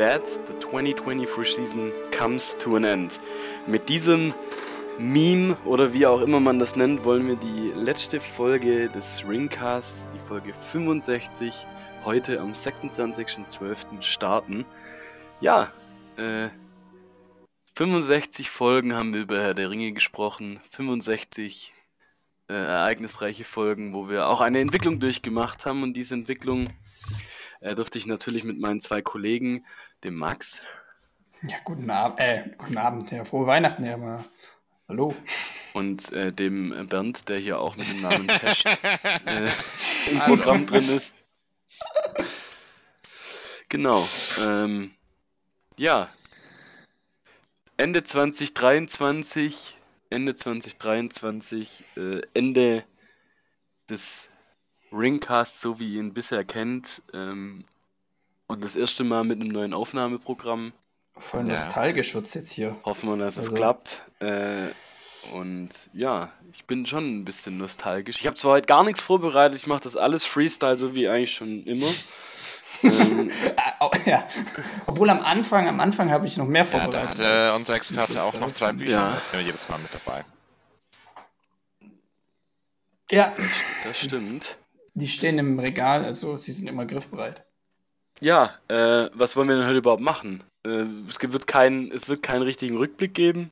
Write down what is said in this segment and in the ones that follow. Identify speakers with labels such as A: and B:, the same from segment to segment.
A: Dead, the 2024 season comes to an end. Mit diesem Meme oder wie auch immer man das nennt, wollen wir die letzte Folge des Ringcasts, die Folge 65, heute am 26.12. starten. Ja, äh, 65 Folgen haben wir über Herr der Ringe gesprochen, 65 äh, ereignisreiche Folgen, wo wir auch eine Entwicklung durchgemacht haben und diese Entwicklung äh, durfte ich natürlich mit meinen zwei Kollegen, dem Max.
B: Ja, guten, Ab äh, guten Abend, ja, frohe Weihnachten, ja, mal. Hallo.
A: Und äh, dem Bernd, der hier auch mit dem Namen Pesch äh, im Programm drin ist. Genau. Ähm, ja, Ende 2023, Ende 2023, äh, Ende des Ringcasts, so wie ihr ihn bisher kennt. Ähm, und das erste Mal mit einem neuen Aufnahmeprogramm.
B: Voll nostalgisch wird jetzt hier.
A: Hoffen wir, dass also. es klappt. Äh, und ja, ich bin schon ein bisschen nostalgisch. Ich habe zwar heute gar nichts vorbereitet, ich mache das alles Freestyle, so wie eigentlich schon immer
B: ähm, ja. Obwohl am Anfang, am Anfang habe ich noch mehr vorbereitet.
C: Ja, da hatte unser Experte auch noch drei Bücher. Ja. Jedes Mal mit dabei.
B: Ja.
A: Das, das, stimmt.
B: Die stehen im Regal, also sie sind immer griffbereit.
A: Ja, äh, was wollen wir denn heute überhaupt machen? Äh, es, wird kein, es wird keinen richtigen Rückblick geben,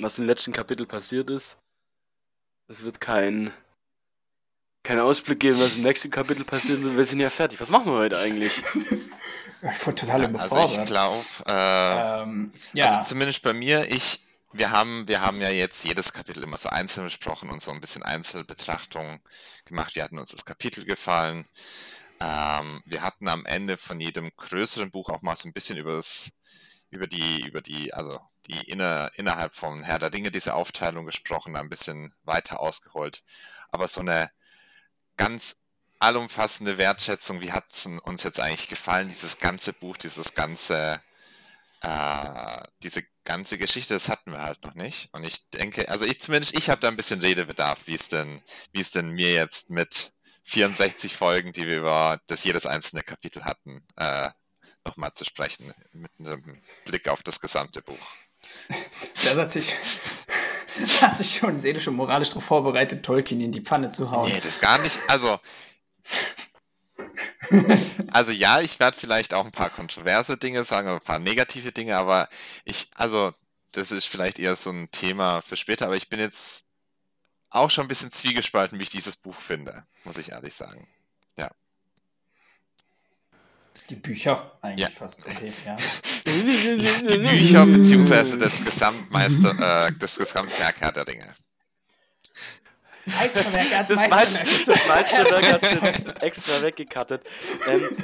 A: was im letzten Kapitel passiert ist. Es wird kein keinen Ausblick geben, was im nächsten Kapitel passiert wird. Wir sind ja fertig. Was machen wir heute eigentlich?
B: ich war total
C: ja, Also ich glaube, äh, ähm, ja. also zumindest bei mir, ich, wir haben, wir haben ja jetzt jedes Kapitel immer so einzeln besprochen und so ein bisschen Einzelbetrachtungen gemacht. Wir hatten uns das Kapitel gefallen. Ähm, wir hatten am Ende von jedem größeren Buch auch mal so ein bisschen über das, über die, über die, also die inner, innerhalb von Herr der Dinge diese Aufteilung gesprochen, ein bisschen weiter ausgeholt. Aber so eine ganz allumfassende Wertschätzung. Wie hat es uns jetzt eigentlich gefallen, dieses ganze Buch, dieses ganze, äh, diese ganze Geschichte, das hatten wir halt noch nicht. Und ich denke, also ich zumindest, ich habe da ein bisschen Redebedarf, wie es denn, wie es denn mir jetzt mit 64 Folgen, die wir über das jedes einzelne Kapitel hatten, äh, nochmal zu sprechen, mit einem Blick auf das gesamte Buch.
B: Das hat sich, hast dich schon seelisch und moralisch darauf vorbereitet, Tolkien in die Pfanne zu hauen.
C: Nee, das gar nicht. Also, also ja, ich werde vielleicht auch ein paar kontroverse Dinge sagen oder ein paar negative Dinge, aber ich, also, das ist vielleicht eher so ein Thema für später, aber ich bin jetzt auch schon ein bisschen zwiegespalten, wie ich dieses Buch finde, muss ich ehrlich sagen. Ja.
B: Die Bücher eigentlich ja. fast, okay, ja.
C: Die Bücher beziehungsweise das Gesamtmeister, äh, das Gesamtwerk Herr der Ringe.
B: Meisterwerk hat
A: das Meisterwerk, das Meisterwerk extra weggekattet. Ähm,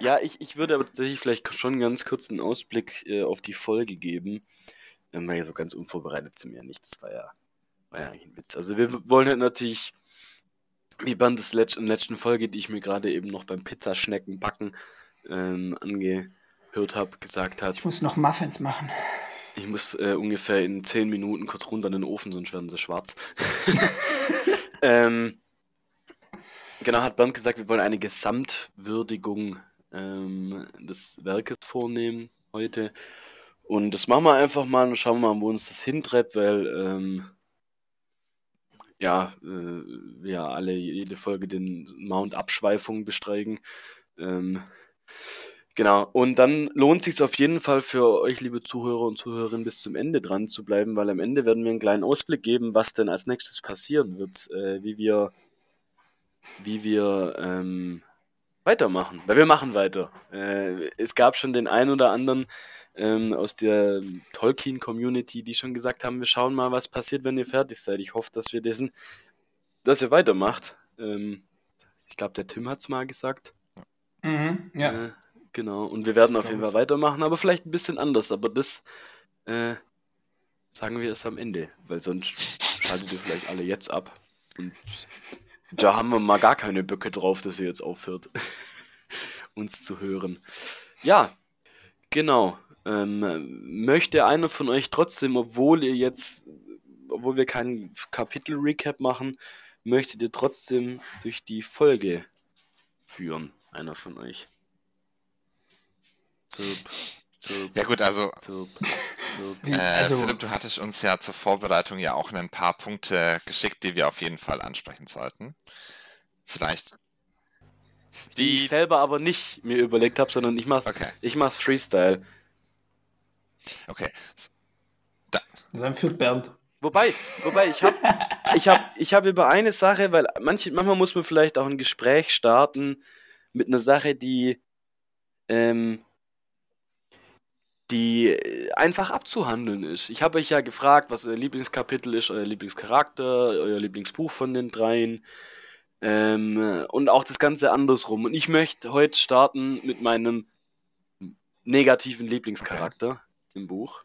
A: ja, ich, ich würde aber tatsächlich vielleicht schon ganz kurz einen Ausblick äh, auf die Folge geben. Ähm, ja so ganz unvorbereitet sind wir ja nicht. Das war ja, war ja eigentlich ein Witz. Also wir wollen halt natürlich, wie Band des der letzten Folge, die ich mir gerade eben noch beim Pizzaschnecken backen ähm, angehört habe, gesagt hat.
B: Ich muss noch Muffins machen.
A: Ich muss äh, ungefähr in 10 Minuten kurz runter in den Ofen, sonst werden sie schwarz. ähm, genau, hat Bernd gesagt, wir wollen eine Gesamtwürdigung ähm, des Werkes vornehmen heute. Und das machen wir einfach mal und schauen wir mal, wo uns das hintreibt, weil ähm, ja, äh, wir alle jede Folge den Mount Abschweifung bestreigen. Ähm, Genau, und dann lohnt sich auf jeden Fall für euch, liebe Zuhörer und Zuhörerinnen, bis zum Ende dran zu bleiben, weil am Ende werden wir einen kleinen Ausblick geben, was denn als nächstes passieren wird, äh, wie wir, wie wir ähm, weitermachen. Weil wir machen weiter. Äh, es gab schon den einen oder anderen ähm, aus der Tolkien-Community, die schon gesagt haben, wir schauen mal, was passiert, wenn ihr fertig seid. Ich hoffe, dass wir diesen, dass ihr weitermacht. Ähm, ich glaube, der Tim hat es mal gesagt.
B: Mhm, ja.
A: Äh, genau. Und wir werden auf jeden Fall weitermachen, aber vielleicht ein bisschen anders. Aber das äh, sagen wir es am Ende, weil sonst schaltet ihr vielleicht alle jetzt ab. Und da haben wir mal gar keine Böcke drauf, dass ihr jetzt aufhört, uns zu hören. Ja, genau. Ähm, möchte einer von euch trotzdem, obwohl ihr jetzt, obwohl wir keinen Kapitel-Recap machen, möchtet ihr trotzdem durch die Folge führen? einer von euch.
C: Zup, zup, ja gut, also, zup, zup. Äh, also Philipp, du hattest uns ja zur Vorbereitung ja auch ein paar Punkte geschickt, die wir auf jeden Fall ansprechen sollten. Vielleicht
A: die, die ich selber aber nicht mir überlegt habe, sondern ich mach's, okay. ich mach's Freestyle.
C: Okay.
B: Da. Dann führt Bernd.
A: Wobei, wobei ich habe ich hab, ich hab über eine Sache, weil manche, manchmal muss man vielleicht auch ein Gespräch starten mit einer Sache, die ähm, die einfach abzuhandeln ist. Ich habe euch ja gefragt, was euer Lieblingskapitel ist, euer Lieblingscharakter, euer Lieblingsbuch von den dreien. Ähm, und auch das Ganze andersrum. Und ich möchte heute starten mit meinem negativen Lieblingscharakter okay. im Buch.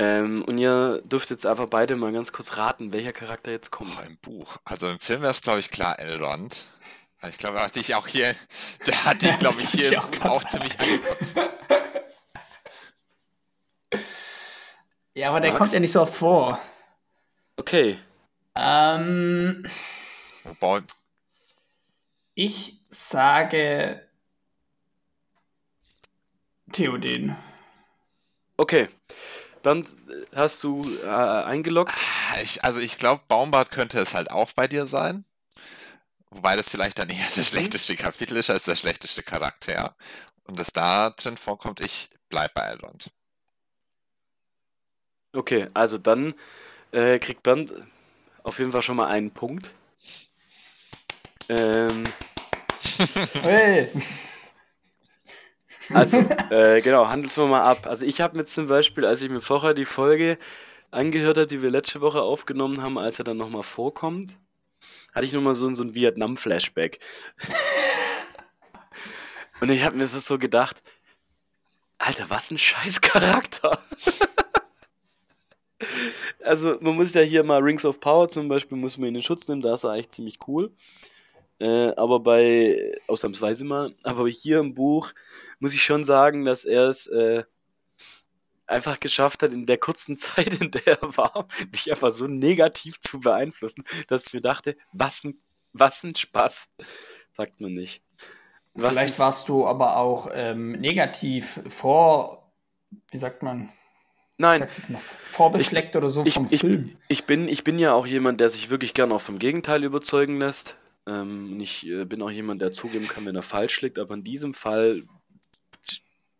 A: Ähm, und ihr dürft jetzt einfach beide mal ganz kurz raten, welcher Charakter jetzt kommt.
C: Oh, im Buch. Also im Film wäre es, glaube ich, klar Elrond. Ich glaube, hatte ich auch hier, der hat die, glaube ich, hier auch, auch ziemlich angekotzt.
B: Ja, aber der Max? kommt ja nicht so oft vor.
A: Okay.
B: Ähm. Wobei. Ich sage Theoden.
A: Okay. Dann hast du äh, eingeloggt?
C: Ich, also ich glaube, Baumbart könnte es halt auch bei dir sein. Wobei das vielleicht dann eher das mhm. schlechteste Kapitel ist als der schlechteste Charakter. Und das da drin vorkommt, ich bleibe bei Elrond.
A: Okay, also dann äh, kriegt Bernd auf jeden Fall schon mal einen Punkt. Ähm, hey. Also, äh, genau, handeln wir mal ab. Also ich habe mir zum Beispiel, als ich mir vorher die Folge angehört habe, die wir letzte Woche aufgenommen haben, als er dann nochmal vorkommt, hatte ich nochmal so, so ein Vietnam-Flashback. Und ich habe mir so gedacht, Alter, was ein scheiß Charakter. Also man muss ja hier mal Rings of Power zum Beispiel, muss man in den Schutz nehmen, da ist er eigentlich ziemlich cool. Äh, aber bei, ausnahmsweise mal, aber hier im Buch muss ich schon sagen, dass er es äh, einfach geschafft hat, in der kurzen Zeit, in der er war, mich einfach so negativ zu beeinflussen, dass ich mir dachte, was ein, was ein Spaß, sagt man nicht.
B: Was Vielleicht warst du aber auch ähm, negativ vor, wie sagt man,
A: Nein.
B: Ich jetzt mal vorbefleckt ich, oder so
A: vom ich, Film. Ich bin, ich bin ja auch jemand, der sich wirklich gern auch vom Gegenteil überzeugen lässt. Ähm, ich äh, bin auch jemand, der zugeben kann, wenn er falsch liegt, aber in diesem Fall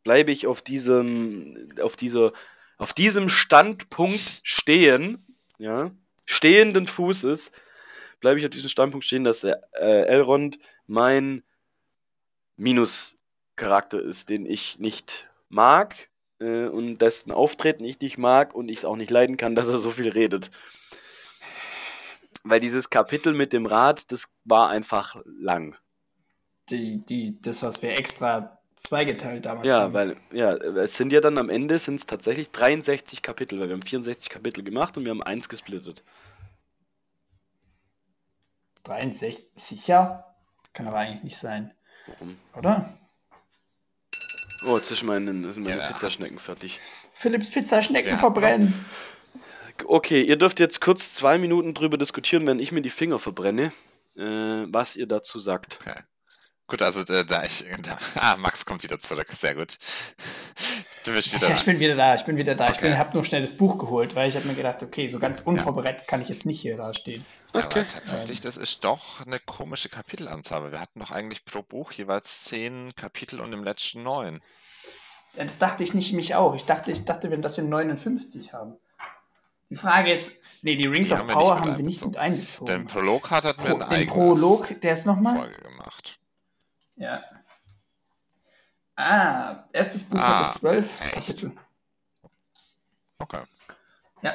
A: bleibe ich auf diesem, auf dieser, auf diesem Standpunkt stehen, ja, stehenden Fußes, bleibe ich auf diesem Standpunkt stehen, dass äh, Elrond mein Minuscharakter ist, den ich nicht mag äh, und dessen Auftreten ich nicht mag und ich es auch nicht leiden kann, dass er so viel redet weil dieses Kapitel mit dem Rad, das war einfach lang.
B: Die, die, das, was wir extra zweigeteilt damals
A: ja, haben. weil, ja, es sind ja dann am Ende sind es tatsächlich 63 Kapitel, weil wir haben 64 Kapitel gemacht und wir haben eins gesplittet.
B: 63? Sicher? Das kann aber eigentlich nicht sein. Warum? Oder?
A: Oh, jetzt ist meine, sind meine ja. Pizzaschnecken fertig.
B: Philipps Pizzaschnecken ja. verbrennen.
A: Okay, ihr dürft jetzt kurz zwei Minuten drüber diskutieren, wenn ich mir die Finger verbrenne, äh, was ihr dazu sagt.
C: Okay. Gut, also äh, da ich. Da, ah, Max kommt wieder zurück. Sehr gut.
B: Du bist wieder ja, da. Ich bin wieder da, ich bin wieder da. Okay. Ich habe nur schnell das Buch geholt, weil ich habe mir gedacht, okay, so ganz unvorbereitet ja. kann ich jetzt nicht hier da stehen.
C: Okay. Aber tatsächlich, das ist doch eine komische Kapitelanzahl. Wir hatten doch eigentlich pro Buch jeweils zehn Kapitel und im letzten neun.
B: Ja, das dachte ich nicht mich auch. Ich dachte, ich dachte, dass wir 59 haben. Die Frage ist, nee, die Rings die of Power haben wir nicht mit einbezogen.
C: Den Prolog hat, hat
B: mir ein Den Prolog, der ist nochmal? Ja. Ah, erstes Buch ah, hatte zwölf Kapitel.
C: Okay.
B: Ja,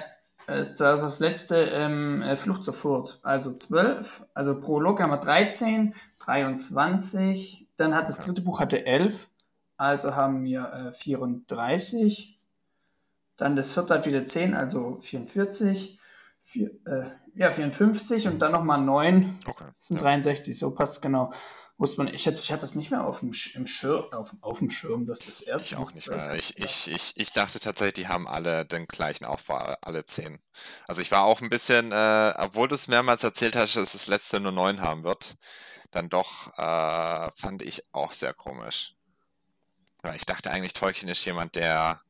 B: das letzte ähm, äh, Flucht zur Furt. Also zwölf, also Prolog haben wir 13, 23, dann hat das dritte Buch hatte elf, also haben wir äh, 34. Dann das vierte hat wieder 10, also 44. Vier, äh, ja, 54 und dann nochmal 9. Okay. sind ja. 63, so passt genau. Muss man, ich, hätte, ich hatte das nicht mehr auf dem, Schirm, auf, auf dem Schirm, dass das erste.
C: Ich auch nicht mehr. Ich, ich, ich, ich dachte tatsächlich, die haben alle den gleichen Aufbau, alle 10. Also ich war auch ein bisschen, äh, obwohl du es mehrmals erzählt hast, dass das letzte nur 9 haben wird, dann doch äh, fand ich auch sehr komisch. Ja, ich dachte eigentlich, Tolkien ist jemand, der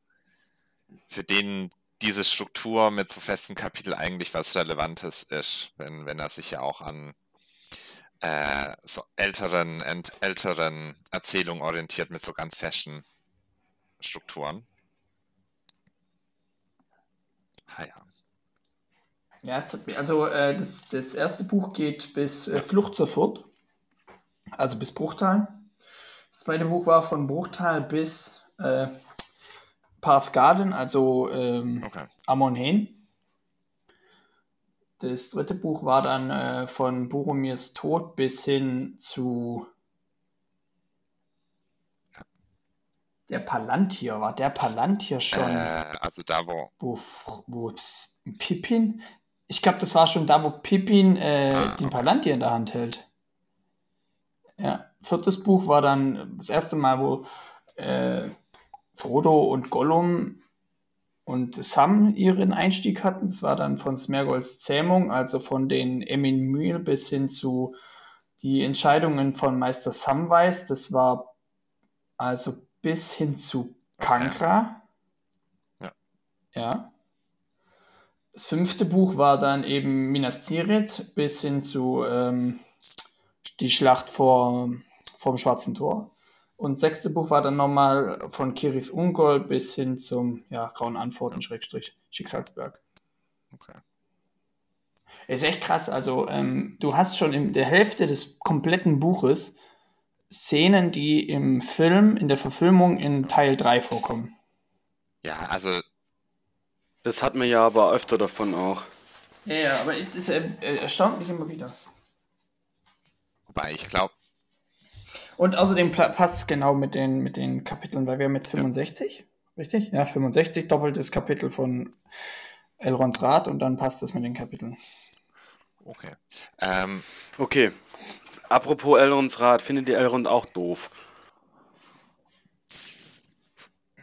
C: für den diese Struktur mit so festen Kapiteln eigentlich was Relevantes ist, wenn, wenn er sich ja auch an äh, so älteren, älteren Erzählungen orientiert mit so ganz festen Strukturen.
B: Ah, ja. Ja, also äh, das, das erste Buch geht bis äh, Flucht zur Furt, also bis Bruchtal. Das zweite Buch war von Bruchtal bis äh, Path's Garden, also ähm, okay. Amon Hain. Das dritte Buch war dann äh, von Boromirs Tod bis hin zu der Palantir. War der Palantir schon?
C: Äh, also da, wo.
B: Wo, wo Pippin? Ich glaube, das war schon da, wo Pippin äh, ah, den Palantir in der Hand hält. Ja. Viertes Buch war dann das erste Mal, wo äh, Frodo und Gollum und Sam ihren Einstieg hatten. Das war dann von Smergolds Zähmung, also von den Emin Mühl bis hin zu die Entscheidungen von Meister Samwise. Das war also bis hin zu Kankra. Ja. ja. Das fünfte Buch war dann eben Minas Tirith bis hin zu ähm, die Schlacht vor, vor dem Schwarzen Tor. Und das sechste Buch war dann nochmal von Kirith Ungol bis hin zum ja, Grauen Antworten, Schrägstrich, Schicksalsberg. Okay. Ist echt krass. Also, ähm, du hast schon in der Hälfte des kompletten Buches Szenen, die im Film, in der Verfilmung in Teil 3 vorkommen.
C: Ja, also.
A: Das hat man ja aber öfter davon auch.
B: Ja, ja, aber das erstaunt mich immer wieder.
C: Wobei, ich glaube,
B: und außerdem passt es genau mit den, mit den Kapiteln, weil wir haben jetzt 65, ja. richtig? Ja, 65, doppeltes Kapitel von Elrons Rat und dann passt es mit den Kapiteln.
C: Okay. Ähm,
A: okay. Apropos Elrons Rat, findet ihr Elrond auch doof?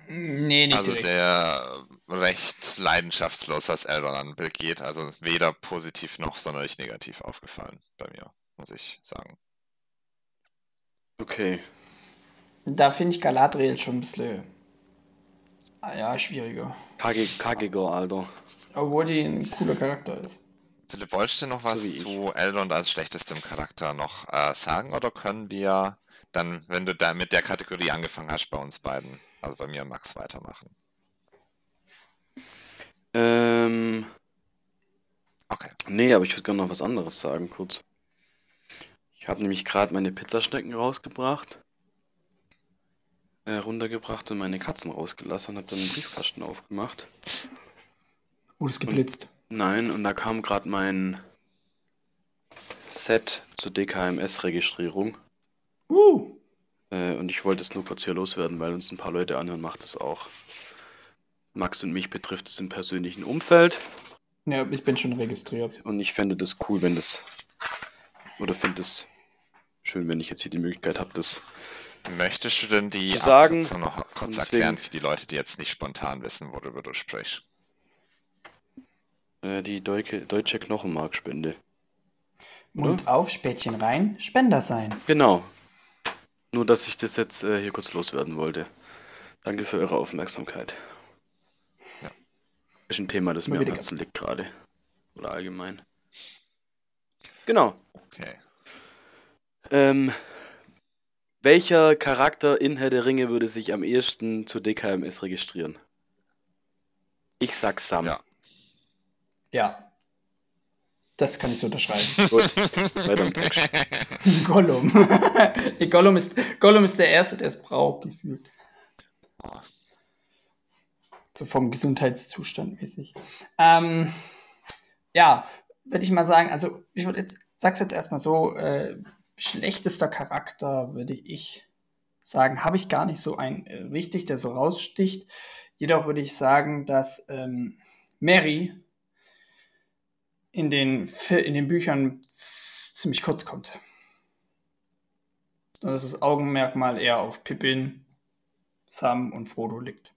B: Nee, nicht
C: Also direkt. der recht leidenschaftslos, was Elrond angeht. Also weder positiv noch sonderlich negativ aufgefallen bei mir, muss ich sagen.
A: Okay.
B: Da finde ich Galadriel schon ein bisschen ah ja, schwieriger.
A: Kackiger, Alter.
B: Obwohl die ein cooler Charakter ist.
C: Philipp, wolltest du noch was so zu Elrond als schlechtestem Charakter noch äh, sagen oder können wir dann, wenn du da mit der Kategorie angefangen hast, bei uns beiden, also bei mir und Max, weitermachen?
A: Ähm. Okay. Nee, aber ich würde gerne noch was anderes sagen, kurz. Ich habe nämlich gerade meine Pizzaschnecken rausgebracht, äh, runtergebracht und meine Katzen rausgelassen und habe dann den Briefkasten aufgemacht.
B: Oh, das geblitzt.
A: Und, nein, und da kam gerade mein Set zur DKMS-Registrierung.
B: Uh.
A: Äh, und ich wollte es nur kurz hier loswerden, weil uns ein paar Leute anhören, macht es auch. Max und mich betrifft es im persönlichen Umfeld.
B: Ja, ich bin schon registriert.
A: Und ich fände das cool, wenn das. Oder finde es schön, wenn ich jetzt hier die Möglichkeit habe, das.
C: Möchtest du denn die
A: sagen,
C: noch kurz deswegen, erklären für die Leute, die jetzt nicht spontan wissen, worüber du sprichst?
A: Äh, die Deutsche, deutsche Knochenmarkspende.
B: Mund auf, Spätchen rein, Spender sein.
A: Genau. Nur, dass ich das jetzt äh, hier kurz loswerden wollte. Danke für eure Aufmerksamkeit. Ja. Ist ein Thema, das Mal mir am Herzen liegt gerade. Oder allgemein. Genau.
C: Okay.
A: Ähm, welcher Charakter in Herr der Ringe würde sich am ehesten zur DKMS registrieren? Ich sag Sam.
C: Ja.
B: Ja. Das kann ich so unterschreiben.
A: Gut, weiter im Text.
B: Gollum. Gollum, ist, Gollum ist der Erste, der es braucht, gefühlt. So vom Gesundheitszustand mäßig. Ähm, ja, würde ich mal sagen, also ich würde jetzt, sag's jetzt erstmal so, äh, schlechtester Charakter, würde ich sagen, habe ich gar nicht so einen äh, richtig, der so raussticht. Jedoch würde ich sagen, dass ähm, Mary in den, in den Büchern ziemlich kurz kommt. Und dass das Augenmerkmal eher auf Pippin, Sam und Frodo liegt.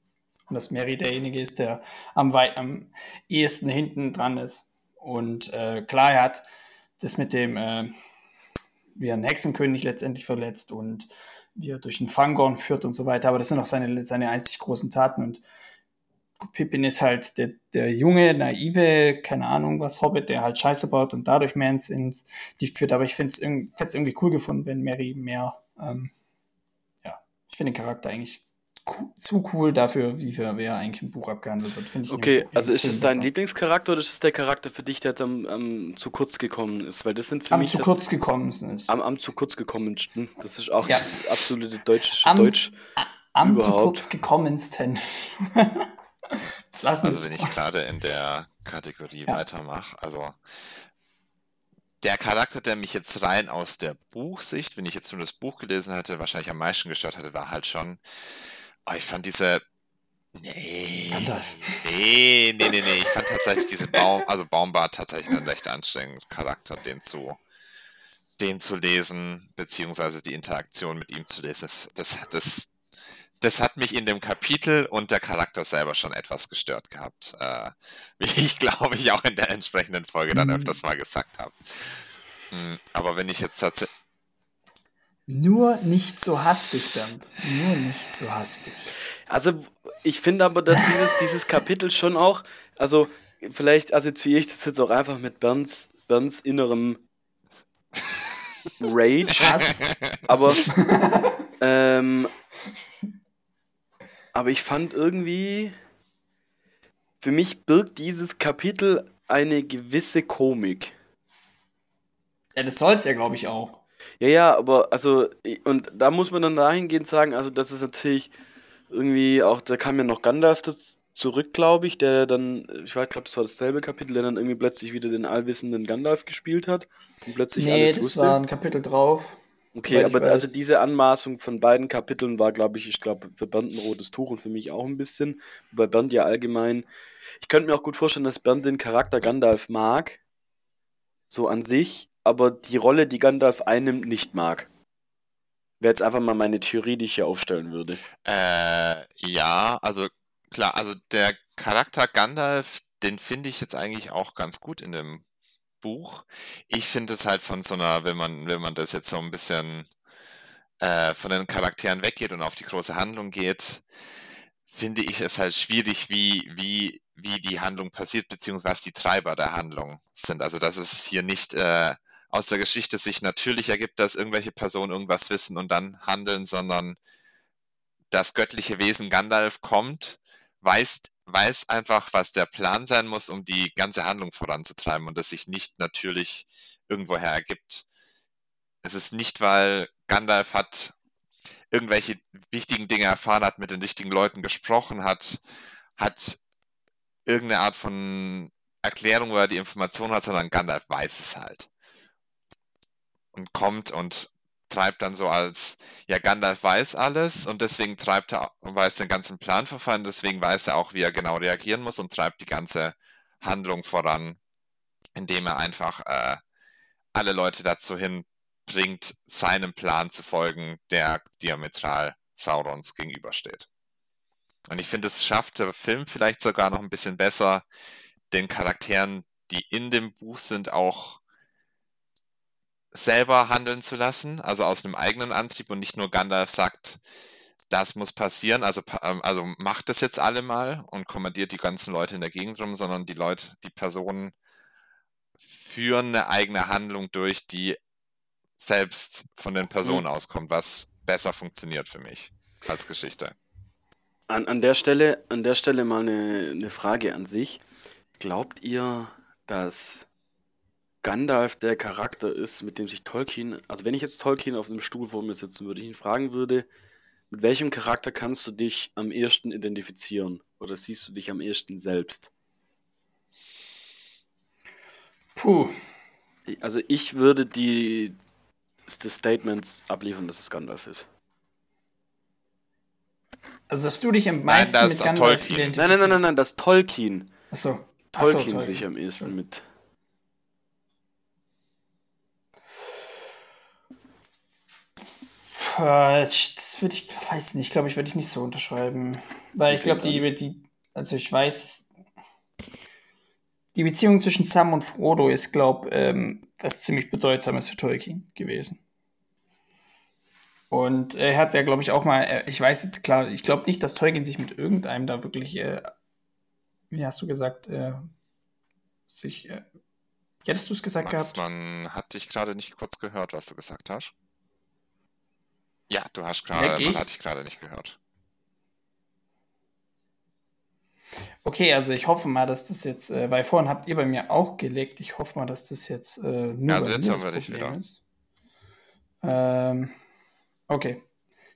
B: Und dass Mary derjenige ist, der am, am ehesten hinten dran ist. Und äh, klar, er hat das mit dem äh, wie ein Hexenkönig letztendlich verletzt und wie er durch den Fangorn führt und so weiter. Aber das sind auch seine, seine einzig großen Taten. Und Pippin ist halt der, der junge, naive, keine Ahnung was, Hobbit, der halt Scheiße baut und dadurch Mans ins Licht führt. Aber ich finde es irgendwie cool gefunden, wenn Mary mehr, ähm, ja, ich finde den Charakter eigentlich zu cool dafür, wie wer eigentlich im Buch abgehandelt wird.
A: okay, also ist es dein Lieblingscharakter oder ist es der Charakter für dich, der jetzt am, am zu kurz gekommen ist? Weil das sind für
B: am
A: mich.
B: Am zu kurz gekommen
A: ist. Am, am zu kurz gekommensten. Das ist auch ja. absolute deutsche
B: am,
A: Deutsch.
B: Am überhaupt. zu kurz gekommensten.
C: also wenn ich gerade in der Kategorie ja. weitermache, also der Charakter, der mich jetzt rein aus der Buchsicht, wenn ich jetzt nur das Buch gelesen hätte, wahrscheinlich am meisten gestört hatte, war halt schon aber ich fand diese. Nee. Gandalf. Nee, nee, nee, nee. Ich fand tatsächlich diese Baum, also Baumbart tatsächlich einen recht anstrengenden Charakter, den zu, den zu lesen, beziehungsweise die Interaktion mit ihm zu lesen. Das, das, das, das hat mich in dem Kapitel und der Charakter selber schon etwas gestört gehabt. Äh, wie ich glaube ich auch in der entsprechenden Folge dann mhm. öfters mal gesagt habe. Hm, aber wenn ich jetzt tatsächlich
B: nur nicht so hastig, Bernd. Nur nicht so hastig.
A: Also, ich finde aber, dass dieses, dieses Kapitel schon auch, also, vielleicht assoziiere ich das jetzt auch einfach mit Bernds, Bernds innerem Rage. Was? Aber, ähm, aber ich fand irgendwie, für mich birgt dieses Kapitel eine gewisse Komik.
B: Ja, das soll es ja, glaube ich, auch.
A: Ja, ja, aber also, und da muss man dann dahingehend sagen, also das ist natürlich irgendwie auch, da kam ja noch Gandalf zurück, glaube ich, der dann, ich weiß, glaube, das war dasselbe Kapitel, der dann irgendwie plötzlich wieder den allwissenden Gandalf gespielt hat und plötzlich nee, alles
B: das war ein Kapitel drauf.
A: Okay, aber also diese Anmaßung von beiden Kapiteln war, glaube ich, ich glaube, für Bernd ein rotes Tuch und für mich auch ein bisschen. Bei Bernd ja allgemein. Ich könnte mir auch gut vorstellen, dass Bernd den Charakter Gandalf mag. So an sich aber die Rolle, die Gandalf einnimmt, nicht mag. Wäre jetzt einfach mal meine Theorie, die ich hier aufstellen würde.
C: Äh, ja, also klar, also der Charakter Gandalf, den finde ich jetzt eigentlich auch ganz gut in dem Buch. Ich finde es halt von so einer, wenn man, wenn man das jetzt so ein bisschen äh, von den Charakteren weggeht und auf die große Handlung geht, finde ich es halt schwierig, wie, wie, wie die Handlung passiert, beziehungsweise die Treiber der Handlung sind. Also, dass es hier nicht äh, aus der Geschichte sich natürlich ergibt, dass irgendwelche Personen irgendwas wissen und dann handeln, sondern das göttliche Wesen Gandalf kommt, weiß, weiß einfach, was der Plan sein muss, um die ganze Handlung voranzutreiben und das sich nicht natürlich irgendwoher ergibt. Es ist nicht, weil Gandalf hat irgendwelche wichtigen Dinge erfahren hat, mit den richtigen Leuten gesprochen hat, hat irgendeine Art von Erklärung, wo er die Information hat, sondern Gandalf weiß es halt und kommt und treibt dann so als, ja, Gandalf weiß alles und deswegen treibt er, weiß den ganzen Plan verfahren, deswegen weiß er auch, wie er genau reagieren muss und treibt die ganze Handlung voran, indem er einfach äh, alle Leute dazu hinbringt, seinem Plan zu folgen, der diametral Saurons gegenübersteht. Und ich finde, es schafft der Film vielleicht sogar noch ein bisschen besser, den Charakteren, die in dem Buch sind, auch selber handeln zu lassen, also aus einem eigenen Antrieb und nicht nur Gandalf sagt, das muss passieren, also, ähm, also macht das jetzt alle mal und kommandiert die ganzen Leute in der Gegend rum, sondern die Leute, die Personen führen eine eigene Handlung durch, die selbst von den Personen mhm. auskommt, was besser funktioniert für mich als Geschichte.
A: An, an, der, Stelle, an der Stelle mal eine, eine Frage an sich. Glaubt ihr, dass Gandalf der Charakter ist, mit dem sich Tolkien, also wenn ich jetzt Tolkien auf einem Stuhl vor mir sitzen würde, ich ihn fragen würde, mit welchem Charakter kannst du dich am ehesten identifizieren? Oder siehst du dich am ehesten selbst?
B: Puh.
A: Also ich würde die, die Statements abliefern, dass es Gandalf ist.
B: Also dass du dich am meisten
C: nein, mit Gandalf Tolkien.
A: Nein, nein, nein, nein, nein, dass Tolkien.
B: Achso.
A: Tolkien, Achso, Tolkien sich am ehesten mit
B: das würde ich, weiß nicht, glaube ich, würde ich nicht so unterschreiben. Weil ich glaube, die, die, also ich weiß, die Beziehung zwischen Sam und Frodo ist, glaube ich, ähm, was ziemlich Bedeutsames für Tolkien gewesen. Und er hat ja, glaube ich, auch mal, ich weiß jetzt klar, ich glaube nicht, dass Tolkien sich mit irgendeinem da wirklich, äh, wie hast du gesagt, äh, sich, äh, hättest du es gesagt
C: Max,
B: gehabt?
C: Man hat dich gerade nicht kurz gehört, was du gesagt hast. Ja, du hast gerade, man hat dich gerade nicht gehört.
B: Okay, also ich hoffe mal, dass das jetzt, äh, weil vorhin habt ihr bei mir auch gelegt, ich hoffe mal, dass das jetzt äh, nur
C: also jetzt haben wir dich wieder.
B: ist. Ähm, okay.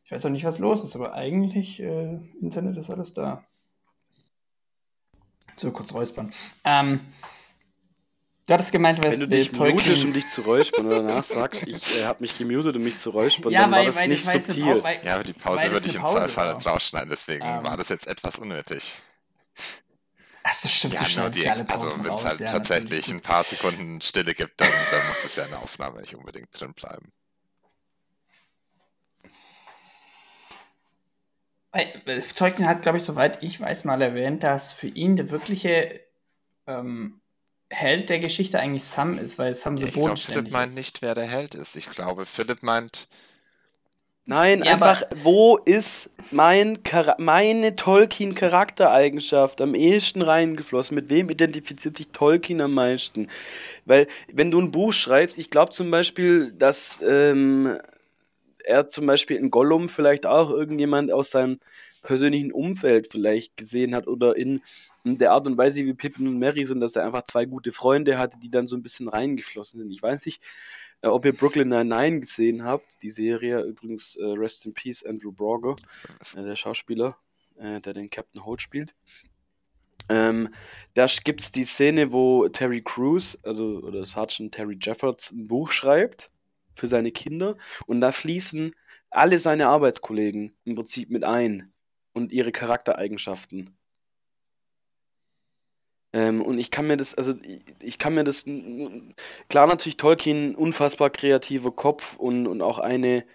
B: Ich weiß auch nicht, was los ist, aber eigentlich, äh, Internet ist alles da. So, kurz räuspern. Ähm, du hattest gemeint,
A: Wenn du dich mutest, um dich zu räuspern und danach sagst, ich äh, habe mich gemutet, um mich zu räuspern,
B: ja,
A: dann
B: weil,
A: war das
B: weil
A: nicht subtil.
C: Weil, ja, aber die Pause würde ich im Zweifel rausschneiden, deswegen um, ähm. war das jetzt etwas unnötig.
B: Achso, stimmt,
C: ja, nur die, alle Also wenn es halt ja, tatsächlich natürlich. ein paar Sekunden Stille gibt, dann, dann muss es ja in der Aufnahme nicht unbedingt drin bleiben.
B: Tolkien hat, glaube ich, soweit ich weiß, mal erwähnt, dass für ihn der wirkliche ähm, Held der Geschichte eigentlich Sam ist, weil Sam so ja, ich bodenständig
C: glaub, Philipp meint nicht, wer der Held ist. Ich glaube, Philipp meint,
A: Nein, ja, einfach, wo ist mein meine Tolkien-Charaktereigenschaft am ehesten reingeflossen? Mit wem identifiziert sich Tolkien am meisten? Weil, wenn du ein Buch schreibst, ich glaube zum Beispiel, dass ähm, er zum Beispiel in Gollum vielleicht auch irgendjemand aus seinem persönlichen Umfeld vielleicht gesehen hat oder in, in der Art und Weise, wie Pippin und Mary sind, dass er einfach zwei gute Freunde hatte, die dann so ein bisschen reingeflossen sind. Ich weiß nicht, äh, ob ihr Brooklyn Nine-Nine gesehen habt, die Serie, übrigens äh, Rest in Peace, Andrew Brauger, äh, der Schauspieler, äh, der den Captain Holt spielt. Ähm, da gibt es die Szene, wo Terry Crews, also oder Sergeant Terry Jeffords, ein Buch schreibt für seine Kinder und da fließen alle seine Arbeitskollegen im Prinzip mit ein und ihre Charaktereigenschaften. Ähm, und ich kann mir das, also ich, kann mir das, klar natürlich Tolkien, unfassbar kreativer Kopf und, und auch eine,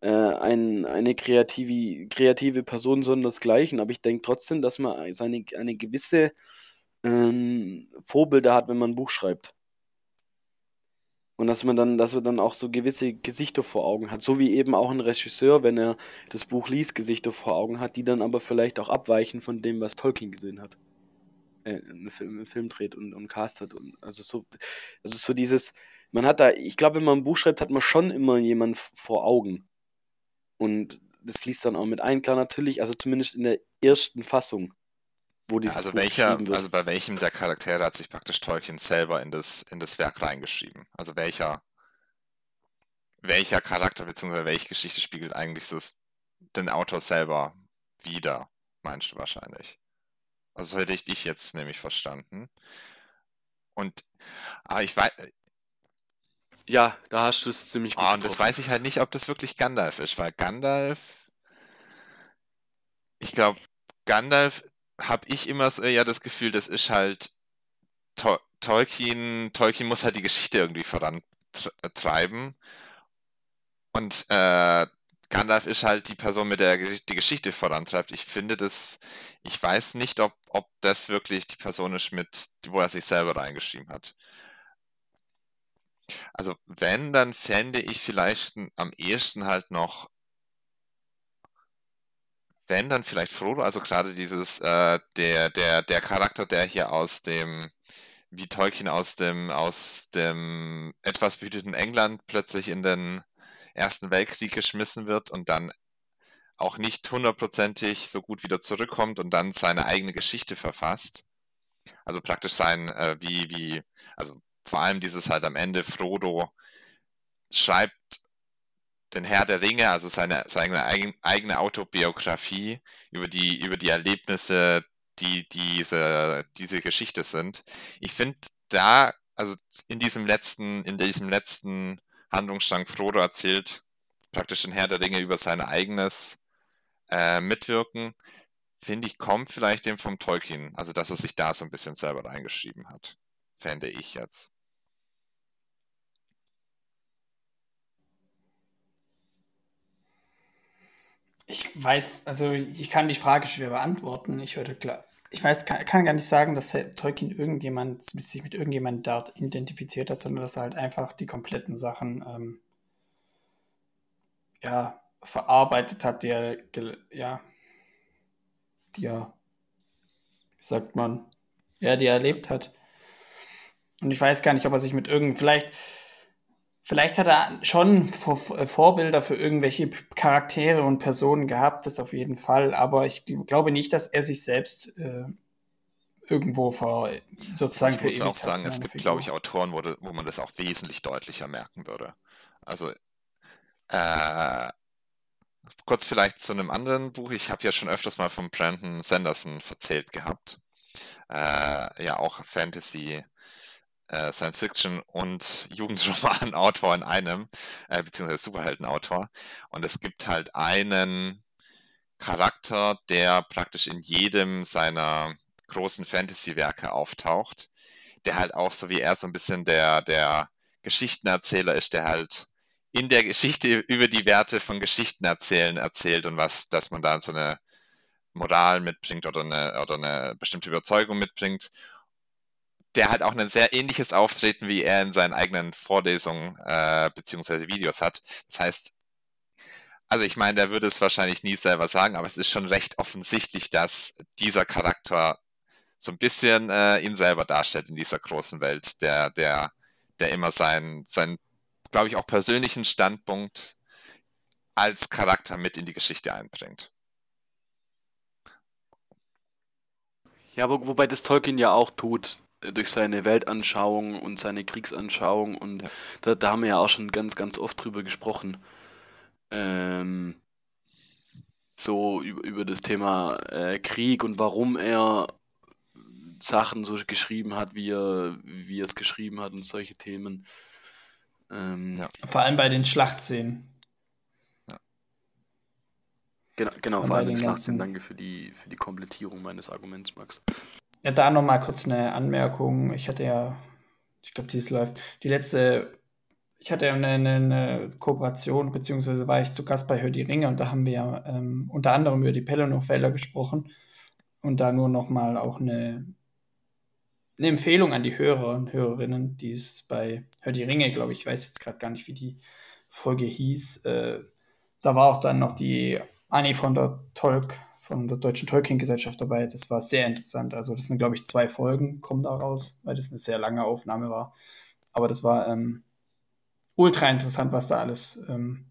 A: äh, ein, eine kreative, kreative Person sondersgleichen, aber ich denke trotzdem, dass man seine, eine gewisse ähm, Vorbilder hat, wenn man ein Buch schreibt. Und dass man dann, dass man dann auch so gewisse Gesichter vor Augen hat, so wie eben auch ein Regisseur, wenn er das Buch liest, Gesichter vor Augen hat, die dann aber vielleicht auch abweichen von dem, was Tolkien gesehen hat äh, einen, Film, einen Film dreht und, und castet. Und also so, also so dieses, man hat da, ich glaube, wenn man ein Buch schreibt, hat man schon immer jemanden vor Augen. Und das fließt dann auch mit ein, klar natürlich, also zumindest in der ersten Fassung.
C: Wo dieses also, Buch welcher, wird. also bei welchem der Charaktere hat sich praktisch Tolkien selber in das, in das Werk reingeschrieben? Also welcher, welcher Charakter bzw. welche Geschichte spiegelt eigentlich so den Autor selber wieder, meinst du wahrscheinlich? Also so hätte ich dich jetzt nämlich verstanden. Und, aber ich weiß,
A: Ja, da hast du es ziemlich
C: gut ah, und das weiß ich halt nicht, ob das wirklich Gandalf ist, weil Gandalf, ich glaube, Gandalf habe ich immer so eher das Gefühl, das ist halt to Tolkien, Tolkien muss halt die Geschichte irgendwie vorantreiben. Und äh, Gandalf ist halt die Person, mit der er die Geschichte vorantreibt. Ich finde das, ich weiß nicht, ob, ob das wirklich die Person ist, mit, wo er sich selber reingeschrieben hat. Also wenn, dann fände ich vielleicht am ehesten halt noch, wenn, dann vielleicht Frodo, also gerade dieses, äh, der, der, der Charakter, der hier aus dem, wie Tolkien aus dem, aus dem etwas behüteten England plötzlich in den Ersten Weltkrieg geschmissen wird und dann auch nicht hundertprozentig so gut wieder zurückkommt und dann seine eigene Geschichte verfasst. Also praktisch sein, äh, wie, wie, also vor allem dieses halt am Ende, Frodo schreibt den Herr der Ringe, also seine, seine eigene Autobiografie über die, über die Erlebnisse, die diese, diese Geschichte sind. Ich finde da, also in diesem letzten, in diesem letzten Handlungsstrang Frodo erzählt praktisch den Herr der Ringe über sein eigenes äh, Mitwirken, finde ich, kommt vielleicht dem vom Tolkien, also dass er sich da so ein bisschen selber reingeschrieben hat, fände ich jetzt.
B: Ich weiß, also ich kann die Frage schwer beantworten. Ich würde klar, ich weiß, kann, kann, gar nicht sagen, dass Tolkien irgendjemand sich mit irgendjemandem dort identifiziert hat, sondern dass er halt einfach die kompletten Sachen ähm, ja, verarbeitet hat, die er, ja, die er, wie sagt man, ja, die er erlebt hat. Und ich weiß gar nicht, ob er sich mit irgend, vielleicht, vielleicht hat er schon Vor Vorbilder für irgendwelche Charaktere und Personen gehabt, das auf jeden Fall, aber ich glaube nicht, dass er sich selbst äh, irgendwo vor, sozusagen
C: Ich muss auch sagen, es gibt, glaube ich, Autoren, wo, wo man das auch wesentlich deutlicher merken würde. Also, äh, kurz vielleicht zu einem anderen Buch. Ich habe ja schon öfters mal von Brandon Sanderson erzählt gehabt. Äh, ja, auch Fantasy, äh, Science Fiction und Jugendroman-Autor in einem, äh, beziehungsweise Superhelden-Autor. Und es gibt halt einen Charakter, der praktisch in jedem seiner großen Fantasy-Werke auftaucht, der halt auch so wie er so ein bisschen der, der Geschichtenerzähler ist, der halt in der Geschichte über die Werte von Geschichten erzählen erzählt und was, dass man da so eine Moral mitbringt oder eine, oder eine bestimmte Überzeugung mitbringt, der halt auch ein sehr ähnliches Auftreten wie er in seinen eigenen Vorlesungen äh, beziehungsweise Videos hat. Das heißt, also ich meine, der würde es wahrscheinlich nie selber sagen, aber es ist schon recht offensichtlich, dass dieser Charakter so ein bisschen äh, ihn selber darstellt in dieser großen Welt, der, der, der immer seinen, seinen, glaube ich, auch persönlichen Standpunkt als Charakter mit in die Geschichte einbringt.
A: Ja, aber wobei das Tolkien ja auch tut, durch seine Weltanschauung und seine Kriegsanschauung und ja. da, da, haben wir ja auch schon ganz, ganz oft drüber gesprochen. Ähm, so über, über das Thema äh, Krieg und warum er Sachen so geschrieben hat, wie er, wie er es geschrieben hat und solche Themen.
B: Ähm, ja. Vor allem bei den Schlachtszenen.
A: Ja. Genau, genau vor allem bei den Schlachtszenen. Danke für die, für die Komplettierung meines Arguments, Max.
B: Ja, da nochmal kurz eine Anmerkung. Ich hatte ja, ich glaube, dies läuft. Die letzte, ich hatte ja eine, eine, Kooperation, beziehungsweise war ich zu Gast bei Hör die Ringe und da haben wir ähm, unter anderem über die Pelennor-Felder gesprochen und da nur nochmal auch eine eine Empfehlung an die Hörer und Hörerinnen, die es bei Hör die Ringe, glaube ich, ich weiß jetzt gerade gar nicht, wie die Folge hieß. Äh, da war auch dann noch die Annie von der Tolk, von der Deutschen Tolkien-Gesellschaft dabei. Das war sehr interessant. Also, das sind, glaube ich, zwei Folgen, kommen da raus, weil das eine sehr lange Aufnahme war. Aber das war ähm, ultra interessant, was da alles ähm,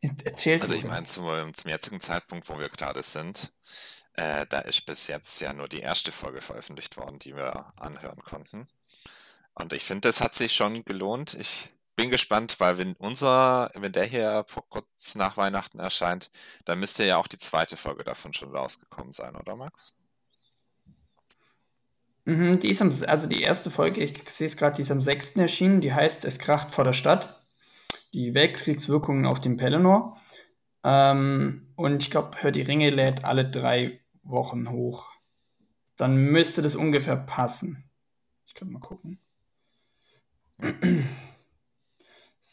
B: erzählt
C: wurde. Also, ich meine, zum, zum jetzigen Zeitpunkt, wo wir gerade sind, äh, da ist bis jetzt ja nur die erste Folge veröffentlicht worden, die wir anhören konnten. Und ich finde, das hat sich schon gelohnt. Ich bin gespannt, weil wenn unser, wenn der hier kurz nach Weihnachten erscheint, dann müsste ja auch die zweite Folge davon schon rausgekommen sein, oder Max?
B: Mhm, die ist am, also die erste Folge, ich sehe es gerade, die ist am 6. erschienen, die heißt Es kracht vor der Stadt. Die Weltkriegswirkungen auf dem Pelennor. Ähm, und ich glaube, Hör die Ringe lädt alle drei Wochen hoch. Dann müsste das ungefähr passen. Ich kann mal gucken.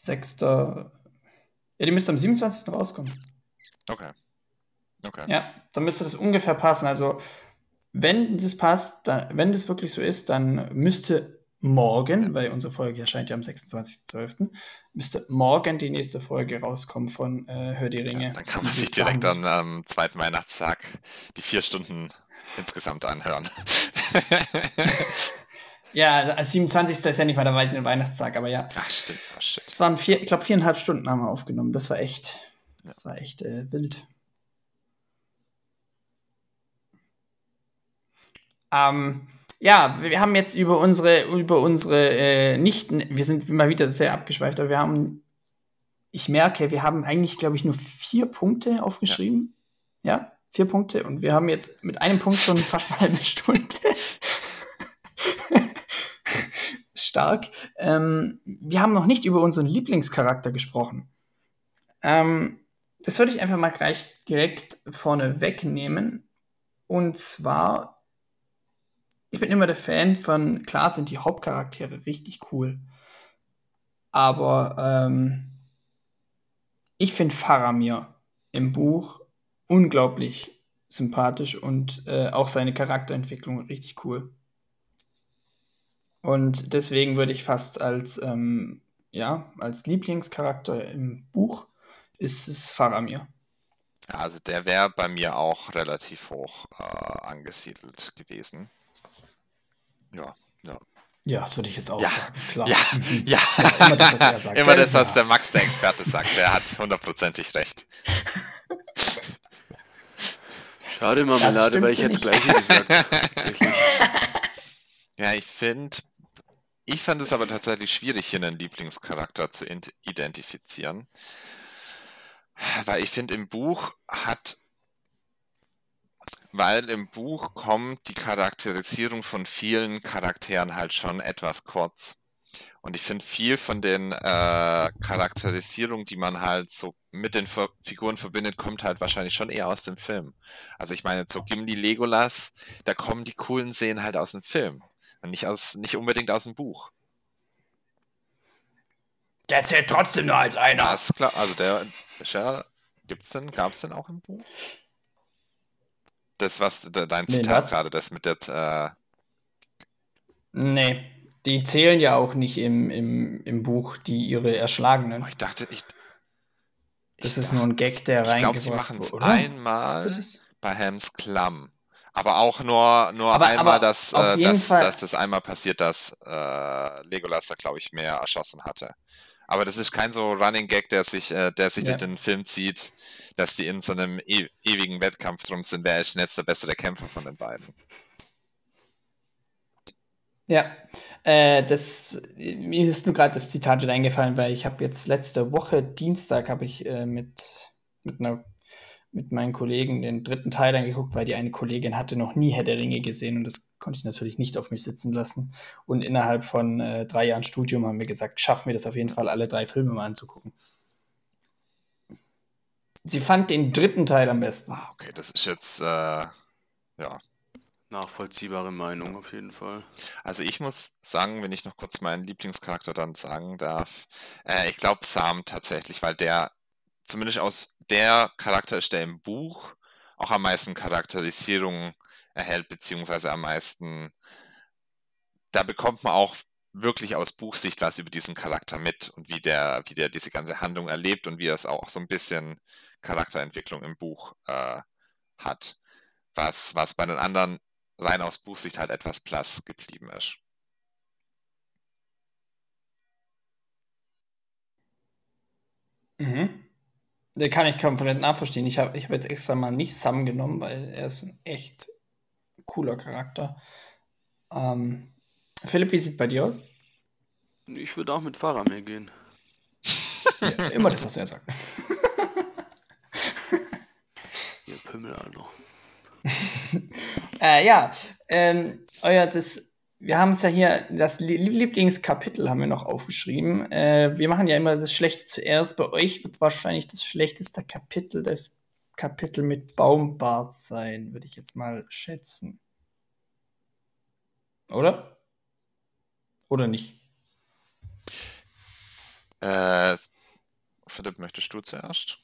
B: Sechster. Ja, die müsste am 27. rauskommen.
C: Okay.
B: Okay. Ja, dann müsste das ungefähr passen. Also, wenn das passt, dann, wenn das wirklich so ist, dann müsste morgen, weil unsere Folge erscheint ja am 26.12., müsste morgen die nächste Folge rauskommen von äh, Hör die Ringe. Ja,
C: dann kann man sich direkt am ähm, zweiten Weihnachtstag die vier Stunden insgesamt anhören.
B: ja, 27. ist ja nicht mal der Weihnachtstag, aber ja.
C: Ach, stimmt. Ach, stimmt.
B: Es waren vier, ich glaube, viereinhalb Stunden haben wir aufgenommen. Das war echt, das war echt äh, wild. Ähm, ja, wir haben jetzt über unsere, über unsere äh, Nichten, wir sind immer wieder sehr abgeschweift, aber wir haben, ich merke, wir haben eigentlich, glaube ich, nur vier Punkte aufgeschrieben. Ja. ja, vier Punkte. Und wir haben jetzt mit einem Punkt schon fast eine halbe Stunde. Stark. Ähm, wir haben noch nicht über unseren Lieblingscharakter gesprochen. Ähm, das würde ich einfach mal gleich direkt vorne wegnehmen. Und zwar ich bin immer der Fan von, klar sind die Hauptcharaktere richtig cool, aber ähm, ich finde Faramir im Buch unglaublich sympathisch und äh, auch seine Charakterentwicklung richtig cool. Und deswegen würde ich fast als, ähm, ja, als Lieblingscharakter im Buch ist es Faramir.
C: Also der wäre bei mir auch relativ hoch äh, angesiedelt gewesen. Ja, ja.
B: Ja, das würde ich jetzt auch
C: ja,
B: sagen,
C: klar. Ja, mhm. ja. ja. Immer das, was er sagt. Immer das, was der Max, der Experte, sagt. Der hat hundertprozentig recht.
A: Schade, Marmelade, weil ich jetzt gleich gesagt Tatsächlich.
C: Ja, ich finde, ich fand es aber tatsächlich schwierig, hier einen Lieblingscharakter zu identifizieren. Weil ich finde, im Buch hat weil im Buch kommt die Charakterisierung von vielen Charakteren halt schon etwas kurz. Und ich finde viel von den äh, Charakterisierungen, die man halt so mit den F Figuren verbindet, kommt halt wahrscheinlich schon eher aus dem Film. Also ich meine, so Gimli Legolas, da kommen die coolen Szenen halt aus dem Film. Und nicht aus, nicht unbedingt aus dem Buch.
B: Der zählt trotzdem nur als einer.
C: Das ist klar. Also der, der gibt's denn, gab's denn auch im Buch? Das, was dein Zitat nee, gerade, das mit der. Äh...
B: Nee, die zählen ja auch nicht im, im, im Buch, die ihre Erschlagenen.
C: Oh, ich dachte, ich.
B: Das ich ist dachte, nur ein Gag, der rein. Ich glaube,
C: sie machen es einmal bei Helms Klamm. Aber auch nur, nur aber, einmal, aber dass, äh, dass, dass, das einmal passiert, dass äh, Legolas da, glaube ich, mehr erschossen hatte. Aber das ist kein so Running Gag, der sich, äh, der sich ja. durch den Film zieht, dass die in so einem e ewigen Wettkampf drum sind, wer ist jetzt der bessere Kämpfer von den beiden.
B: Ja, äh, das, mir ist nur gerade das Zitat schon eingefallen, weil ich habe jetzt letzte Woche, Dienstag, habe ich äh, mit, mit einer mit meinen Kollegen den dritten Teil angeguckt, weil die eine Kollegin hatte noch nie Herr der Ringe gesehen und das konnte ich natürlich nicht auf mich sitzen lassen. Und innerhalb von äh, drei Jahren Studium haben wir gesagt, schaffen wir das auf jeden Fall, alle drei Filme mal anzugucken. Sie fand den dritten Teil am besten.
C: Ah, okay, das ist jetzt, äh, ja.
A: Nachvollziehbare Meinung auf jeden Fall.
C: Also ich muss sagen, wenn ich noch kurz meinen Lieblingscharakter dann sagen darf, äh, ich glaube Sam tatsächlich, weil der zumindest aus der Charakter ist, der im Buch auch am meisten Charakterisierung erhält, beziehungsweise am meisten, da bekommt man auch wirklich aus Buchsicht was über diesen Charakter mit und wie der, wie der diese ganze Handlung erlebt und wie er es auch so ein bisschen Charakterentwicklung im Buch äh, hat. Was, was bei den anderen rein aus Buchsicht halt etwas blass geblieben ist.
B: Mhm. Der kann ich komplett nachvollziehen. Ich habe ich hab jetzt extra mal nicht Sam genommen, weil er ist ein echt cooler Charakter. Ähm, Philipp, wie sieht bei dir aus?
A: Ich würde auch mit Faramir gehen.
B: ja, immer das, was er sagt.
A: Ihr Pimmel, also.
B: äh, ja, ähm, euer das wir haben es ja hier, das Lieblingskapitel haben wir noch aufgeschrieben. Äh, wir machen ja immer das Schlechte zuerst. Bei euch wird wahrscheinlich das schlechteste Kapitel das Kapitel mit Baumbart sein, würde ich jetzt mal schätzen. Oder? Oder nicht?
C: Äh, Philipp, möchtest du zuerst?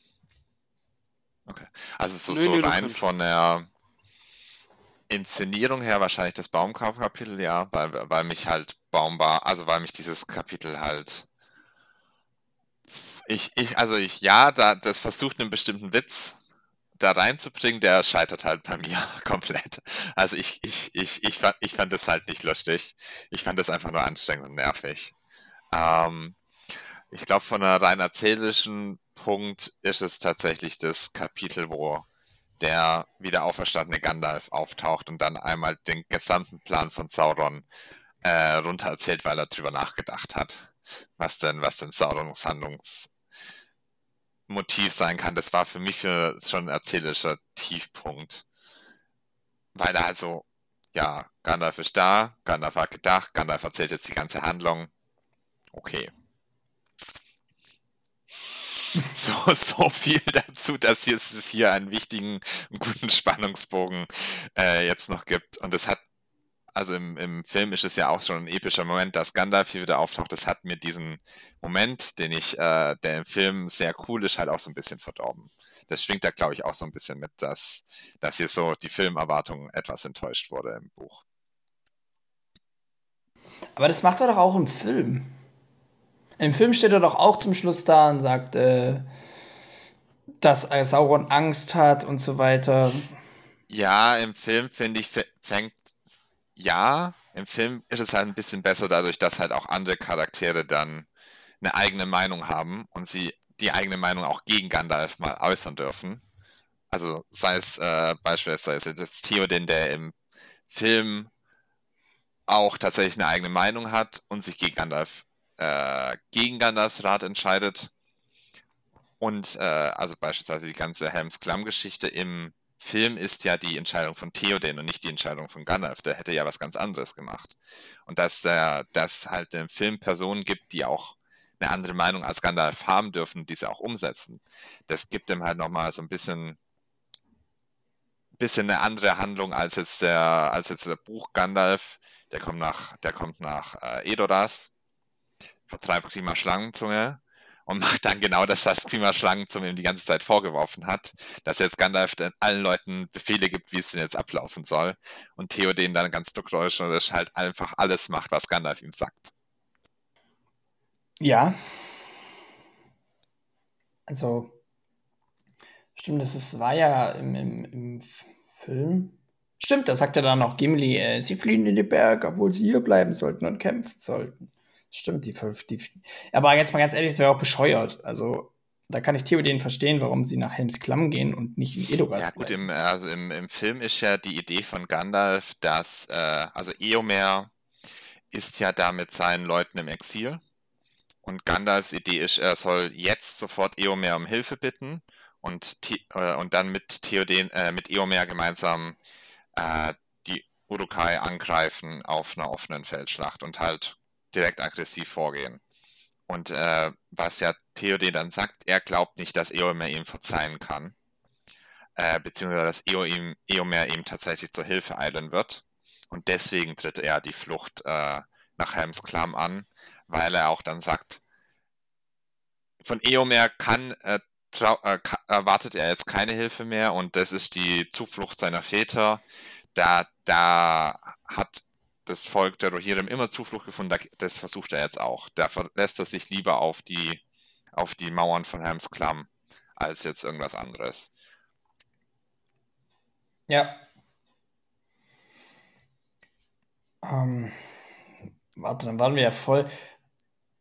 C: Okay. Also so, nee, so nee, rein von der Inszenierung her wahrscheinlich das Baumkauf-Kapitel, ja, weil, weil mich halt Baumbar, also weil mich dieses Kapitel halt. Ich, ich, also ich, ja, da, das versucht einen bestimmten Witz da reinzubringen, der scheitert halt bei mir komplett. Also ich, ich, ich, ich, fand, ich fand das halt nicht lustig. Ich fand das einfach nur anstrengend und nervig. Ähm, ich glaube, von einer rein erzählischen Punkt ist es tatsächlich das Kapitel, wo der wieder auferstandene Gandalf auftaucht und dann einmal den gesamten Plan von Sauron äh, runter erzählt, weil er drüber nachgedacht hat, was denn, was denn Saurons Handlungsmotiv sein kann. Das war für mich für schon ein erzählerischer Tiefpunkt. Weil er halt so, ja, Gandalf ist da, Gandalf hat gedacht, Gandalf erzählt jetzt die ganze Handlung. Okay. So, so viel dazu, dass es hier einen wichtigen, guten Spannungsbogen äh, jetzt noch gibt. Und es hat, also im, im Film ist es ja auch schon ein epischer Moment, dass Gandalf hier wieder auftaucht. Das hat mir diesen Moment, den ich, äh, der im Film sehr cool ist, halt auch so ein bisschen verdorben. Das schwingt da, glaube ich, auch so ein bisschen mit, dass, dass hier so die Filmerwartung etwas enttäuscht wurde im Buch.
B: Aber das macht er doch auch im Film. Im Film steht er doch auch zum Schluss da und sagt, äh, dass Sauron Angst hat und so weiter.
C: Ja, im Film finde ich, fängt, ja, im Film ist es halt ein bisschen besser dadurch, dass halt auch andere Charaktere dann eine eigene Meinung haben und sie die eigene Meinung auch gegen Gandalf mal äußern dürfen. Also sei es äh, beispielsweise jetzt Theoden, der im Film auch tatsächlich eine eigene Meinung hat und sich gegen Gandalf, äh, gegen Gandalfs Rat entscheidet. Und äh, also beispielsweise die ganze Helms Klamm-Geschichte im Film ist ja die Entscheidung von Theoden und nicht die Entscheidung von Gandalf. Der hätte ja was ganz anderes gemacht. Und dass äh, dass halt im Film Personen gibt, die auch eine andere Meinung als Gandalf haben dürfen diese auch umsetzen, das gibt ihm halt nochmal so ein bisschen bisschen eine andere Handlung als jetzt der als jetzt der Buch Gandalf. Der kommt nach der kommt nach äh, Edoras, vertreibt Klima Schlangenzunge und macht dann genau das, was Klima Schlangenzunge ihm die ganze Zeit vorgeworfen hat, dass jetzt Gandalf allen Leuten Befehle gibt, wie es denn jetzt ablaufen soll und Theoden dann ganz druckreunisch halt einfach alles macht, was Gandalf ihm sagt.
B: Ja. Also, stimmt, das ist, war ja im, im, im Film. Stimmt, da sagt er dann noch Gimli, äh, sie fliehen in die Berge, obwohl sie hier bleiben sollten und kämpfen sollten. Stimmt, die fünf. Die, aber jetzt mal ganz ehrlich, das wäre auch bescheuert. Also, da kann ich Theoden verstehen, warum sie nach Helms Klamm gehen und nicht in Edoras
C: Ja, gut, im, also im, im Film ist ja die Idee von Gandalf, dass, äh, also Eomer ist ja da mit seinen Leuten im Exil. Und Gandalfs Idee ist, er soll jetzt sofort Eomer um Hilfe bitten und, äh, und dann mit Theoden, äh, mit Eomer gemeinsam äh, die Urukai angreifen auf einer offenen Feldschlacht und halt direkt aggressiv vorgehen. Und äh, was ja Theoden dann sagt, er glaubt nicht, dass Eomer ihm verzeihen kann. Äh, beziehungsweise dass Eomer ihm tatsächlich zur Hilfe eilen wird. Und deswegen tritt er die Flucht äh, nach Helms Klamm an, weil er auch dann sagt, von Eomer kann, äh, äh, erwartet er jetzt keine Hilfe mehr und das ist die Zuflucht seiner Väter. Da, da hat das Volk der Rohirrim immer Zuflucht gefunden, das versucht er jetzt auch. Da verlässt er sich lieber auf die, auf die Mauern von Helms Klamm als jetzt irgendwas anderes.
B: Ja. Ähm, warte, dann waren wir ja voll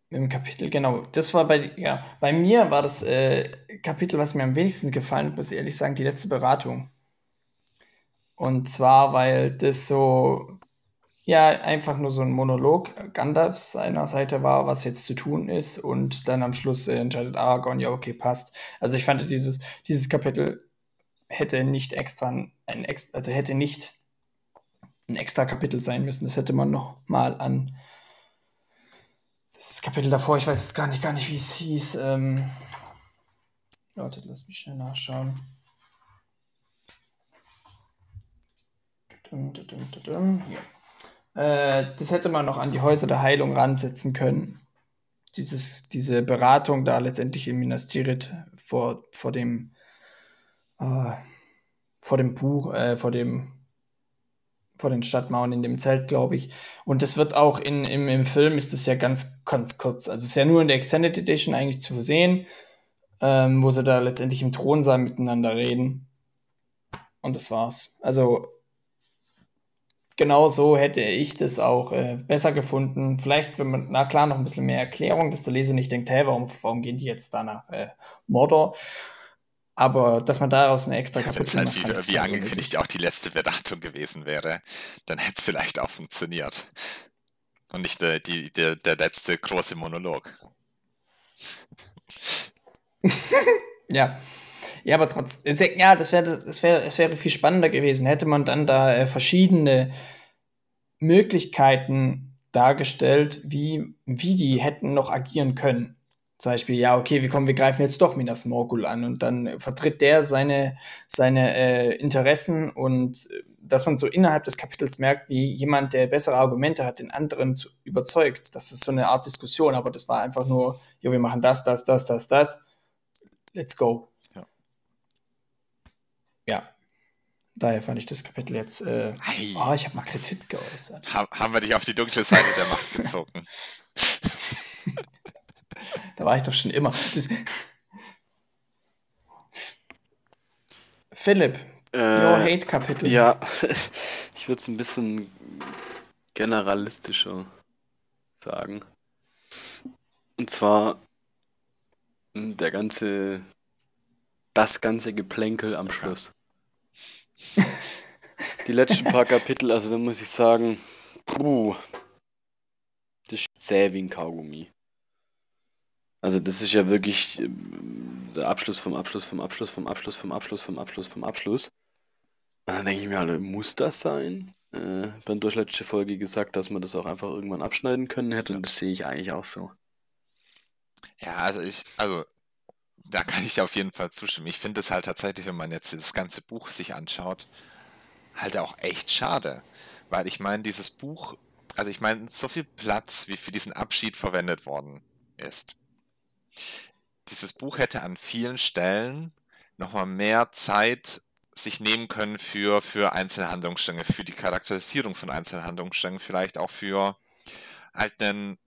B: im Kapitel, genau. Das war bei, ja, bei mir war das äh, Kapitel, was mir am wenigsten gefallen hat, muss ich ehrlich sagen, die letzte Beratung. Und zwar, weil das so ja, einfach nur so ein Monolog Gandalfs seiner Seite war, was jetzt zu tun ist und dann am Schluss äh, entscheidet Aragorn, ja, okay, passt. Also ich fand dieses, dieses Kapitel hätte nicht extra ein, also hätte nicht ein extra Kapitel sein müssen. Das hätte man noch mal an das Kapitel davor, ich weiß jetzt gar nicht, gar nicht, wie es hieß. Ähm, Leute, lass mich schnell nachschauen. Dum, dum, dum, ja. Äh, das hätte man noch an die Häuser der Heilung ransetzen können. Dieses, diese Beratung da letztendlich in Minas Tirith vor, vor dem äh, vor dem Buch, äh, vor dem vor den Stadtmauern in dem Zelt, glaube ich. Und das wird auch in, im, im Film ist das ja ganz, ganz kurz. Also es ist ja nur in der Extended Edition eigentlich zu sehen, ähm, wo sie da letztendlich im Thronsaal miteinander reden. Und das war's. Also genau so hätte ich das auch äh, besser gefunden. Vielleicht, wenn man, na klar, noch ein bisschen mehr Erklärung, dass der Leser nicht denkt, hey, warum, warum gehen die jetzt da nach äh, Mordor? Aber dass man daraus eine extra
C: Kapitel Wenn es halt wie, wie angekündigt auch die letzte Beratung gewesen wäre, dann hätte es vielleicht auch funktioniert. Und nicht der, die, der, der letzte große Monolog.
B: ja. Ja, aber trotzdem, ja, das wäre das wäre es wäre viel spannender gewesen, hätte man dann da äh, verschiedene Möglichkeiten dargestellt, wie, wie die hätten noch agieren können. Zum Beispiel, ja, okay, wir kommen, wir greifen jetzt doch Minas Morgul an und dann vertritt der seine, seine äh, Interessen und äh, dass man so innerhalb des Kapitels merkt, wie jemand, der bessere Argumente hat, den anderen zu, überzeugt. Das ist so eine Art Diskussion, aber das war einfach nur, ja, wir machen das, das, das, das, das. Let's go. Ja. Daher fand ich das Kapitel jetzt. Äh, hey. oh, ich habe mal Kritik geäußert.
C: Ha haben wir dich auf die dunkle Seite der Macht gezogen?
B: da war ich doch schon immer. Das, Philipp,
A: Äh,
B: your Hate-Kapitel.
A: Ja, ich würde es ein bisschen generalistischer sagen. Und zwar hm, der ganze, das ganze Geplänkel am Schluss. Die letzten paar Kapitel, also da muss ich sagen, puh, das ist zäh wie ein Kaugummi. Also das ist ja wirklich ähm, der Abschluss vom Abschluss vom Abschluss vom Abschluss vom Abschluss vom Abschluss vom Abschluss. Und dann denke ich mir halt, muss das sein? Äh, durch letzte Folge gesagt, dass man das auch einfach irgendwann abschneiden können hätte und das sehe ich eigentlich auch so.
C: Ja, also ich, also da kann ich auf jeden Fall zustimmen. Ich finde es halt tatsächlich, wenn man jetzt das ganze Buch sich anschaut, halt auch echt schade. Weil ich meine, dieses Buch, also ich meine, so viel Platz, wie für diesen Abschied verwendet worden ist. Dieses Buch hätte an vielen Stellen nochmal mehr Zeit sich nehmen können für, für einzelne für die Charakterisierung von einzelnen Handlungssträngen, vielleicht auch für halt einen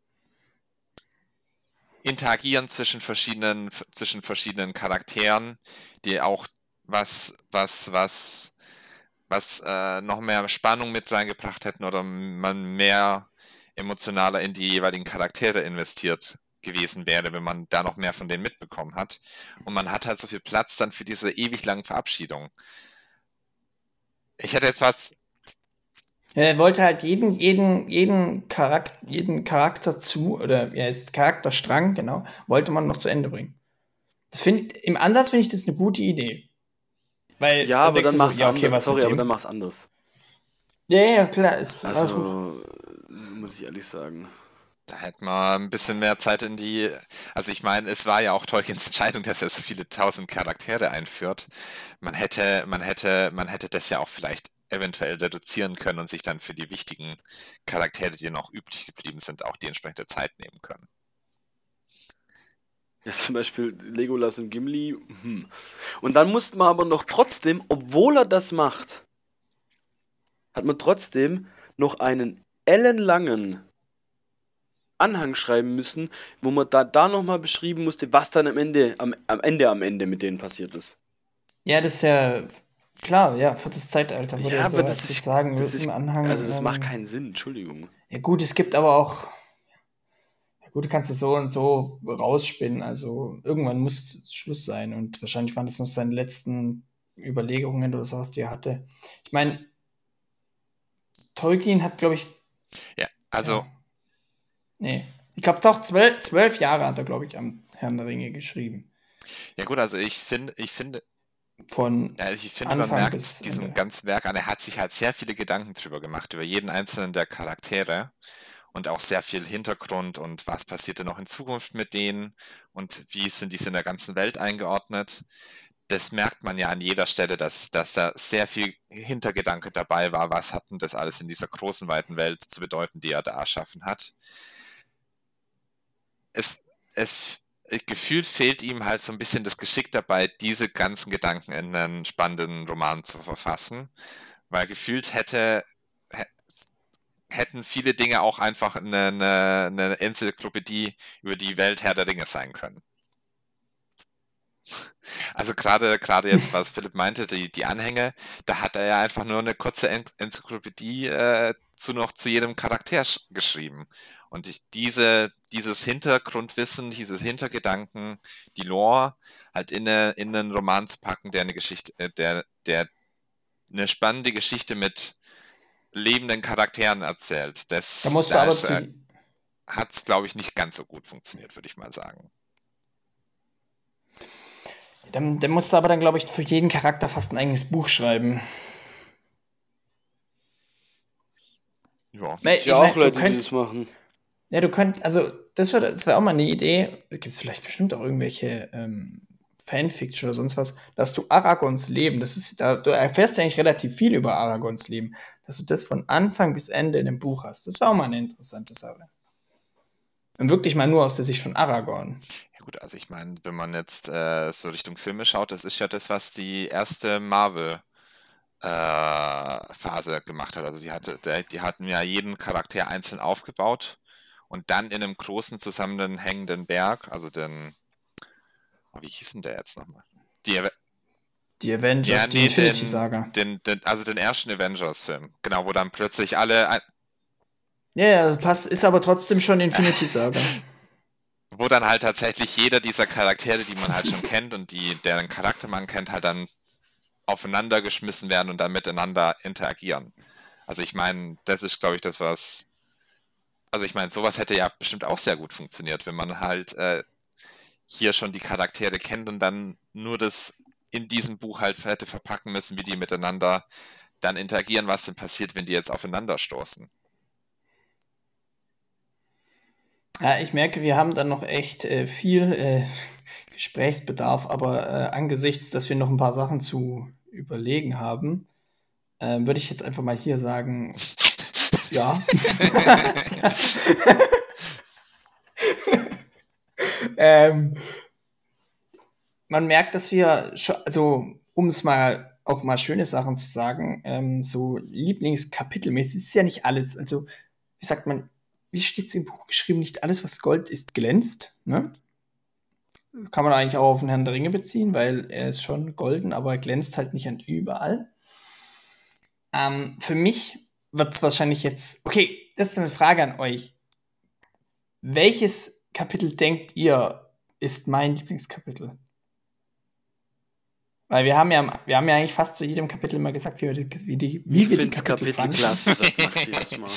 C: Interagieren zwischen verschiedenen, zwischen verschiedenen Charakteren, die auch was, was, was, was äh, noch mehr Spannung mit reingebracht hätten oder man mehr emotionaler in die jeweiligen Charaktere investiert gewesen wäre, wenn man da noch mehr von denen mitbekommen hat. Und man hat halt so viel Platz dann für diese ewig langen Verabschiedungen. Ich hätte jetzt was
B: er wollte halt jeden, jeden, jeden, Charakter, jeden Charakter zu, oder ja, ist Charakterstrang, genau, wollte man noch zu Ende bringen. Das find, Im Ansatz finde ich das eine gute Idee.
A: Weil ja, aber dann mach's so, ja, okay, anders. Sorry, aber dann mach's anders.
B: Ja, ja, klar. Ist,
A: also, muss ich ehrlich sagen.
C: Da hätte man ein bisschen mehr Zeit in die. Also ich meine, es war ja auch Tolkiens Entscheidung, dass er so viele tausend Charaktere einführt. Man hätte, man hätte, man hätte das ja auch vielleicht eventuell reduzieren können und sich dann für die wichtigen Charaktere, die noch übrig geblieben sind, auch die entsprechende Zeit nehmen können.
A: Ja, zum Beispiel Legolas und Gimli. Hm. Und dann musste man aber noch trotzdem, obwohl er das macht, hat man trotzdem noch einen ellenlangen Anhang schreiben müssen, wo man da, da nochmal beschrieben musste, was dann am Ende, am, am Ende, am Ende mit denen passiert ist.
B: Ja, das ist ja Klar, ja, viertes Zeitalter
A: würde ja, so aber das ist, sagen, das ist, Anhang. Also das ähm, macht keinen Sinn, Entschuldigung.
B: Ja gut, es gibt aber auch, ja gut, du kannst es so und so rausspinnen, also irgendwann muss Schluss sein und wahrscheinlich waren das noch seine letzten Überlegungen oder sowas, die er hatte. Ich meine, Tolkien hat, glaube ich...
C: Ja, also... Ja,
B: nee, ich glaube doch, zwölf, zwölf Jahre hat er, glaube ich, am Herrn der Ringe geschrieben.
C: Ja gut, also ich finde, ich finde,
B: von
C: ja, also ich finde, man merkt diesem Ende. ganzen Werk an, er hat sich halt sehr viele Gedanken drüber gemacht, über jeden einzelnen der Charaktere und auch sehr viel Hintergrund und was passiert denn noch in Zukunft mit denen und wie sind diese in der ganzen Welt eingeordnet. Das merkt man ja an jeder Stelle, dass, dass da sehr viel Hintergedanke dabei war, was hat denn das alles in dieser großen, weiten Welt zu bedeuten, die er da erschaffen hat. Es, es gefühlt fehlt ihm halt so ein bisschen das Geschick dabei, diese ganzen Gedanken in einen spannenden Roman zu verfassen. Weil gefühlt hätte, hätten viele Dinge auch einfach eine, eine, eine Enzyklopädie über die Welt Herr der Ringe sein können. Also gerade gerade jetzt, was Philipp meinte, die, die Anhänge, da hat er ja einfach nur eine kurze Enzyklopädie äh, zu noch zu jedem Charakter geschrieben. Und ich, diese, dieses Hintergrundwissen, dieses Hintergedanken, die Lore, halt in, eine, in einen Roman zu packen, der eine Geschichte, äh, der, der eine spannende Geschichte mit lebenden Charakteren erzählt. Das,
B: da musst du aber äh,
C: hat es, glaube ich, nicht ganz so gut funktioniert, würde ich mal sagen.
B: Dann, dann musst du aber dann, glaube ich, für jeden Charakter fast ein eigenes Buch schreiben.
A: Ja, gibt ja auch Leute, die das machen.
B: Ja, du könntest, also das wäre das wär auch mal eine Idee, gibt es vielleicht bestimmt auch irgendwelche ähm, Fanfiction oder sonst was, dass du Aragons Leben, das ist, da, du erfährst ja eigentlich relativ viel über Aragons Leben, dass du das von Anfang bis Ende in dem Buch hast. Das wäre auch mal eine interessante Sache. Und wirklich mal nur aus der Sicht von Aragorn.
C: Ja gut, also ich meine, wenn man jetzt äh, so Richtung Filme schaut, das ist ja das, was die erste Marvel Phase gemacht hat. Also die, hatte, die hatten ja jeden Charakter einzeln aufgebaut und dann in einem großen zusammenhängenden Berg, also den, oh, wie hieß denn der jetzt nochmal? Die,
B: Die Avengers, ja, die nee, Infinity Saga.
C: Den, den, also den ersten Avengers-Film. Genau, wo dann plötzlich alle.
B: Ja, ja, passt, ist aber trotzdem schon Infinity Saga.
C: wo dann halt tatsächlich jeder dieser Charaktere, die man halt schon kennt und die, deren Charakter man kennt, halt dann aufeinander geschmissen werden und dann miteinander interagieren. Also ich meine, das ist, glaube ich, das, was. Also ich meine, sowas hätte ja bestimmt auch sehr gut funktioniert, wenn man halt äh, hier schon die Charaktere kennt und dann nur das in diesem Buch halt hätte verpacken müssen, wie die miteinander dann interagieren, was denn passiert, wenn die jetzt aufeinander stoßen.
B: Ja, ich merke, wir haben dann noch echt äh, viel äh, Gesprächsbedarf, aber äh, angesichts, dass wir noch ein paar Sachen zu überlegen haben, äh, würde ich jetzt einfach mal hier sagen, ja. ähm, man merkt, dass wir, schon, also um es mal auch mal schöne Sachen zu sagen, ähm, so Lieblingskapitelmäßig ist ja nicht alles. Also, wie sagt man, wie steht es im Buch geschrieben, nicht alles, was Gold ist, glänzt. Ne? Kann man eigentlich auch auf den Herrn der Ringe beziehen, weil er ist schon golden, aber er glänzt halt nicht an überall. Ähm, für mich wird es wahrscheinlich jetzt. Okay, das ist eine Frage an euch. Welches Kapitel denkt ihr, ist mein Lieblingskapitel? Weil wir haben ja, wir haben ja eigentlich fast zu jedem Kapitel immer gesagt, wie, wir die, wie, die, wie
A: ich wir die Kapitel, Kapitel klasse, sagt Max Mal.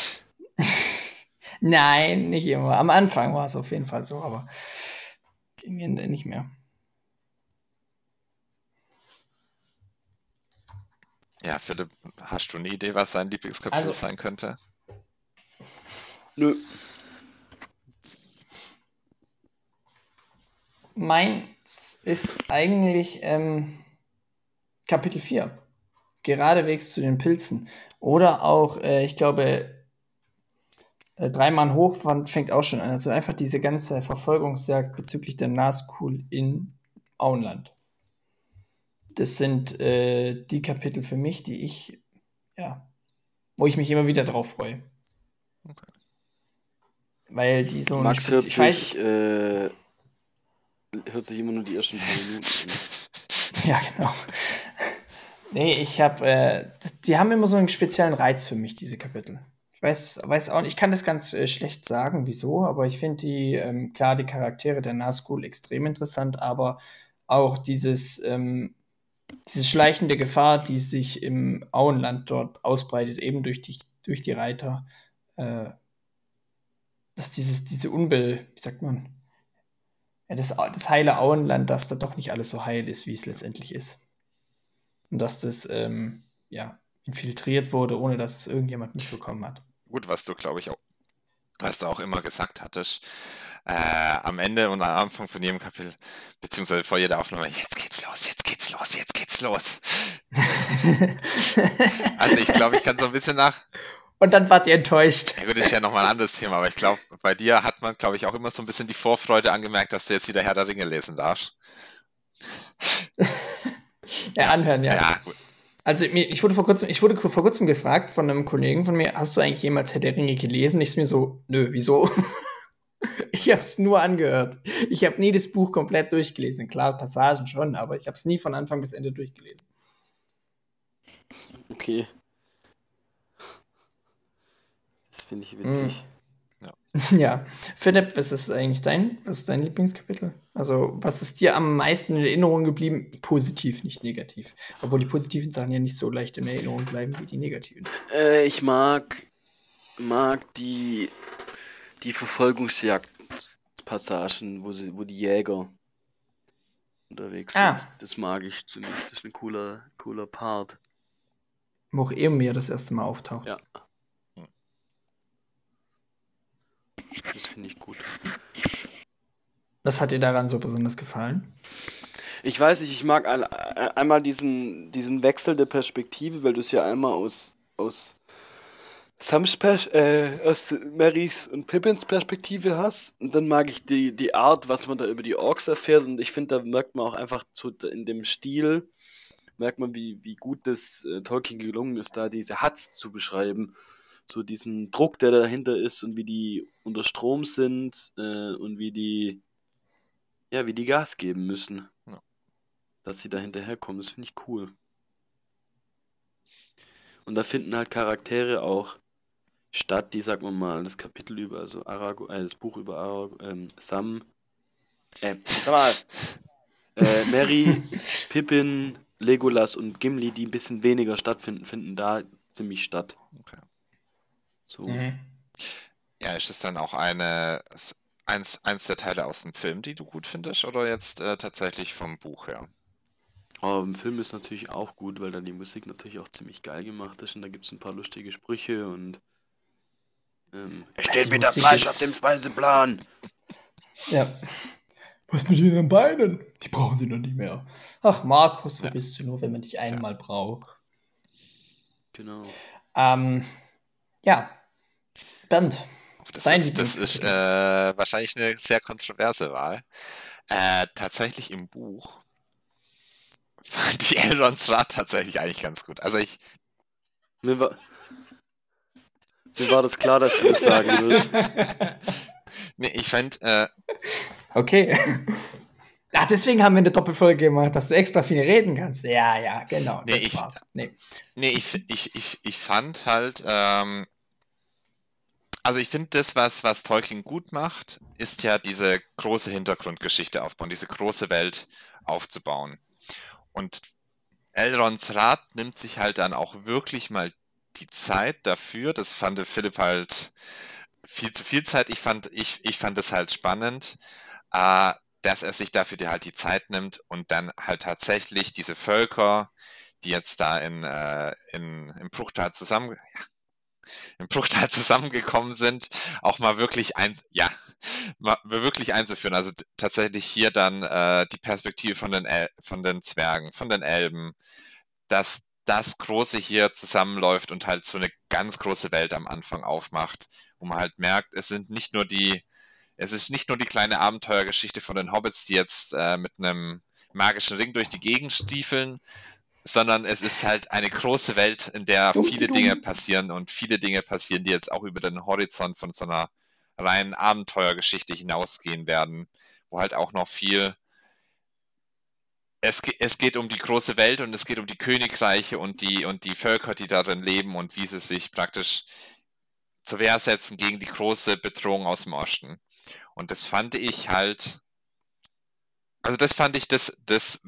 B: Nein, nicht immer. Am Anfang war es auf jeden Fall so, aber Ende nicht mehr.
C: Ja, Philipp, hast du eine Idee, was sein Lieblingskapitel also, sein könnte?
A: Nö.
B: Meins ist eigentlich ähm, Kapitel 4. Geradewegs zu den Pilzen. Oder auch, äh, ich glaube, äh, Dreimann hoch fängt auch schon an. Also einfach diese ganze Verfolgungsjagd bezüglich der Nazgul in Auenland. Das sind äh, die Kapitel für mich, die ich, ja, wo ich mich immer wieder drauf freue. Okay. Weil die so
A: Max hört sich, weiß, äh, hört sich immer nur die ersten paar Minuten
B: an. ja, genau. Nee, ich habe, äh, die haben immer so einen speziellen Reiz für mich, diese Kapitel. Ich weiß, weiß auch ich kann das ganz äh, schlecht sagen, wieso, aber ich finde die, ähm, klar, die Charaktere der Nazgul extrem interessant, aber auch dieses, ähm, diese schleichende Gefahr, die sich im Auenland dort ausbreitet, eben durch die, durch die Reiter, äh, dass dieses, diese Unbill, wie sagt man, ja, das, das heile Auenland, dass da doch nicht alles so heil ist, wie es letztendlich ist. Und dass das, ähm, ja, infiltriert wurde, ohne dass es irgendjemand mitbekommen hat.
C: Gut, was du, glaube ich, auch, was du auch immer gesagt hattest, äh, am Ende und am Anfang von jedem Kapitel, beziehungsweise vor jeder Aufnahme, jetzt geht's los, jetzt geht's los, jetzt geht's los. also ich glaube, ich kann so ein bisschen nach.
B: Und dann wart ihr enttäuscht.
C: Ja gut, ist ja nochmal ein anderes Thema, aber ich glaube, bei dir hat man, glaube ich, auch immer so ein bisschen die Vorfreude angemerkt, dass du jetzt wieder Herr der Ringe lesen darfst.
B: ja, anhören, ja. Ja, gut. Also ich wurde vor kurzem, ich wurde vor kurzem gefragt von einem Kollegen von mir, hast du eigentlich jemals Herr der Ringe gelesen? Ich mir so, nö, wieso? ich habe es nur angehört. Ich habe nie das Buch komplett durchgelesen. Klar, Passagen schon, aber ich habe es nie von Anfang bis Ende durchgelesen.
A: Okay. Das finde ich witzig. Mm.
B: Ja. Philipp, was ist eigentlich dein, was ist dein Lieblingskapitel? Also, was ist dir am meisten in Erinnerung geblieben? Positiv, nicht negativ. Obwohl die positiven Sachen ja nicht so leicht in Erinnerung bleiben wie die negativen.
A: Äh, ich mag, mag die, die Verfolgungsjagdpassagen, wo, sie, wo die Jäger unterwegs ah. sind. Das mag ich ziemlich. Das ist ein cooler, cooler Part.
B: Wo auch Eomir das erste Mal auftaucht.
A: Ja. Das finde ich gut.
B: Was hat dir daran so besonders gefallen?
A: Ich weiß nicht, ich mag ein, einmal diesen, diesen Wechsel der Perspektive, weil du es ja einmal aus, aus Sams äh, aus Marys und Pippins Perspektive hast. Und dann mag ich die, die Art, was man da über die Orks erfährt. Und ich finde, da merkt man auch einfach zu, in dem Stil, merkt man, wie, wie gut das äh, Tolkien gelungen ist, da diese Huts zu beschreiben so diesen Druck, der dahinter ist und wie die unter Strom sind äh, und wie die, ja, wie die Gas geben müssen. Ja. dass sie da hinterherkommen. Das finde ich cool. Und da finden halt Charaktere auch statt, die, sagen wir mal, das Kapitel über, also Arago, äh, das Buch über Arago, ähm, Sam, äh, sag mal, äh, Mary, Pippin, Legolas und Gimli, die ein bisschen weniger stattfinden, finden da ziemlich statt. Okay.
C: So. Mhm. Ja, ist es dann auch eine eins, eins der Teile aus dem Film, die du gut findest, oder jetzt äh, tatsächlich vom Buch her?
A: Aber im Film ist natürlich auch gut, weil da die Musik natürlich auch ziemlich geil gemacht ist und da gibt es ein paar lustige Sprüche und ähm, er steht wieder Fleisch auf dem Speiseplan.
B: Ja. Was mit ihren Beinen? Die brauchen sie noch nicht mehr. Ach, Markus, wo ja. bist du nur, wenn man dich einmal ja. braucht?
A: Genau.
B: Ähm, ja. Bernd.
C: Das, ist, das ist äh, wahrscheinlich eine sehr kontroverse Wahl. Äh, tatsächlich im Buch fand ich Elrons Rat tatsächlich eigentlich ganz gut. Also ich.
A: Mir war, mir war das klar, dass du das sagen wirst.
C: nee, ich fand. Äh,
B: okay. Ach, deswegen haben wir eine Doppelfolge gemacht, dass du extra viel reden kannst. Ja, ja, genau.
C: Nee, ich, Nee, nee ich, ich, ich, ich fand halt. Ähm, also ich finde, das, was, was Tolkien gut macht, ist ja diese große Hintergrundgeschichte aufbauen, diese große Welt aufzubauen. Und Elrons Rat nimmt sich halt dann auch wirklich mal die Zeit dafür. Das fand Philipp halt viel zu viel Zeit. Ich fand, ich, ich fand es halt spannend, äh, dass er sich dafür die, halt die Zeit nimmt und dann halt tatsächlich diese Völker, die jetzt da in, äh, in, im Bruchtal zusammen, ja, im Bruchteil zusammengekommen sind, auch mal wirklich ein, ja, mal wirklich einzuführen. Also tatsächlich hier dann äh, die Perspektive von den, El von den Zwergen, von den Elben, dass das Große hier zusammenläuft und halt so eine ganz große Welt am Anfang aufmacht, wo man halt merkt, es sind nicht nur die, es ist nicht nur die kleine Abenteuergeschichte von den Hobbits, die jetzt äh, mit einem magischen Ring durch die Gegend stiefeln, sondern es ist halt eine große Welt, in der viele Dinge passieren und viele Dinge passieren, die jetzt auch über den Horizont von so einer reinen Abenteuergeschichte hinausgehen werden, wo halt auch noch viel es, es geht um die große Welt und es geht um die Königreiche und die, und die Völker, die darin leben und wie sie sich praktisch zur Wehr setzen gegen die große Bedrohung aus dem Osten. Und das fand ich halt, also das fand ich, das, das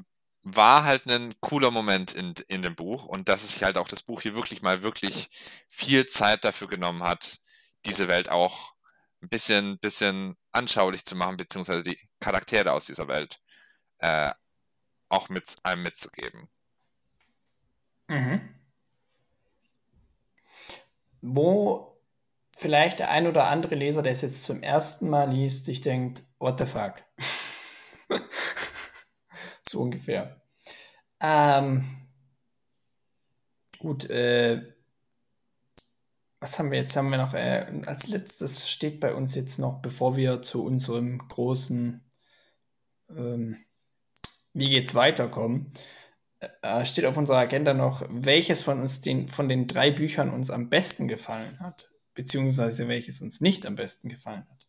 C: war halt ein cooler Moment in, in dem Buch und dass sich halt auch das Buch hier wirklich mal wirklich viel Zeit dafür genommen hat, diese Welt auch ein bisschen, bisschen anschaulich zu machen, beziehungsweise die Charaktere aus dieser Welt äh, auch mit einem mitzugeben.
B: Mhm. Wo vielleicht der ein oder andere Leser, der es jetzt zum ersten Mal liest, sich denkt, what the fuck? so ungefähr. Ähm, gut, äh, was haben wir jetzt? Haben wir noch, äh, als letztes steht bei uns jetzt noch, bevor wir zu unserem großen ähm, Wie geht's weiterkommen, äh, steht auf unserer Agenda noch, welches von uns den, von den drei Büchern uns am besten gefallen hat, beziehungsweise welches uns nicht am besten gefallen hat.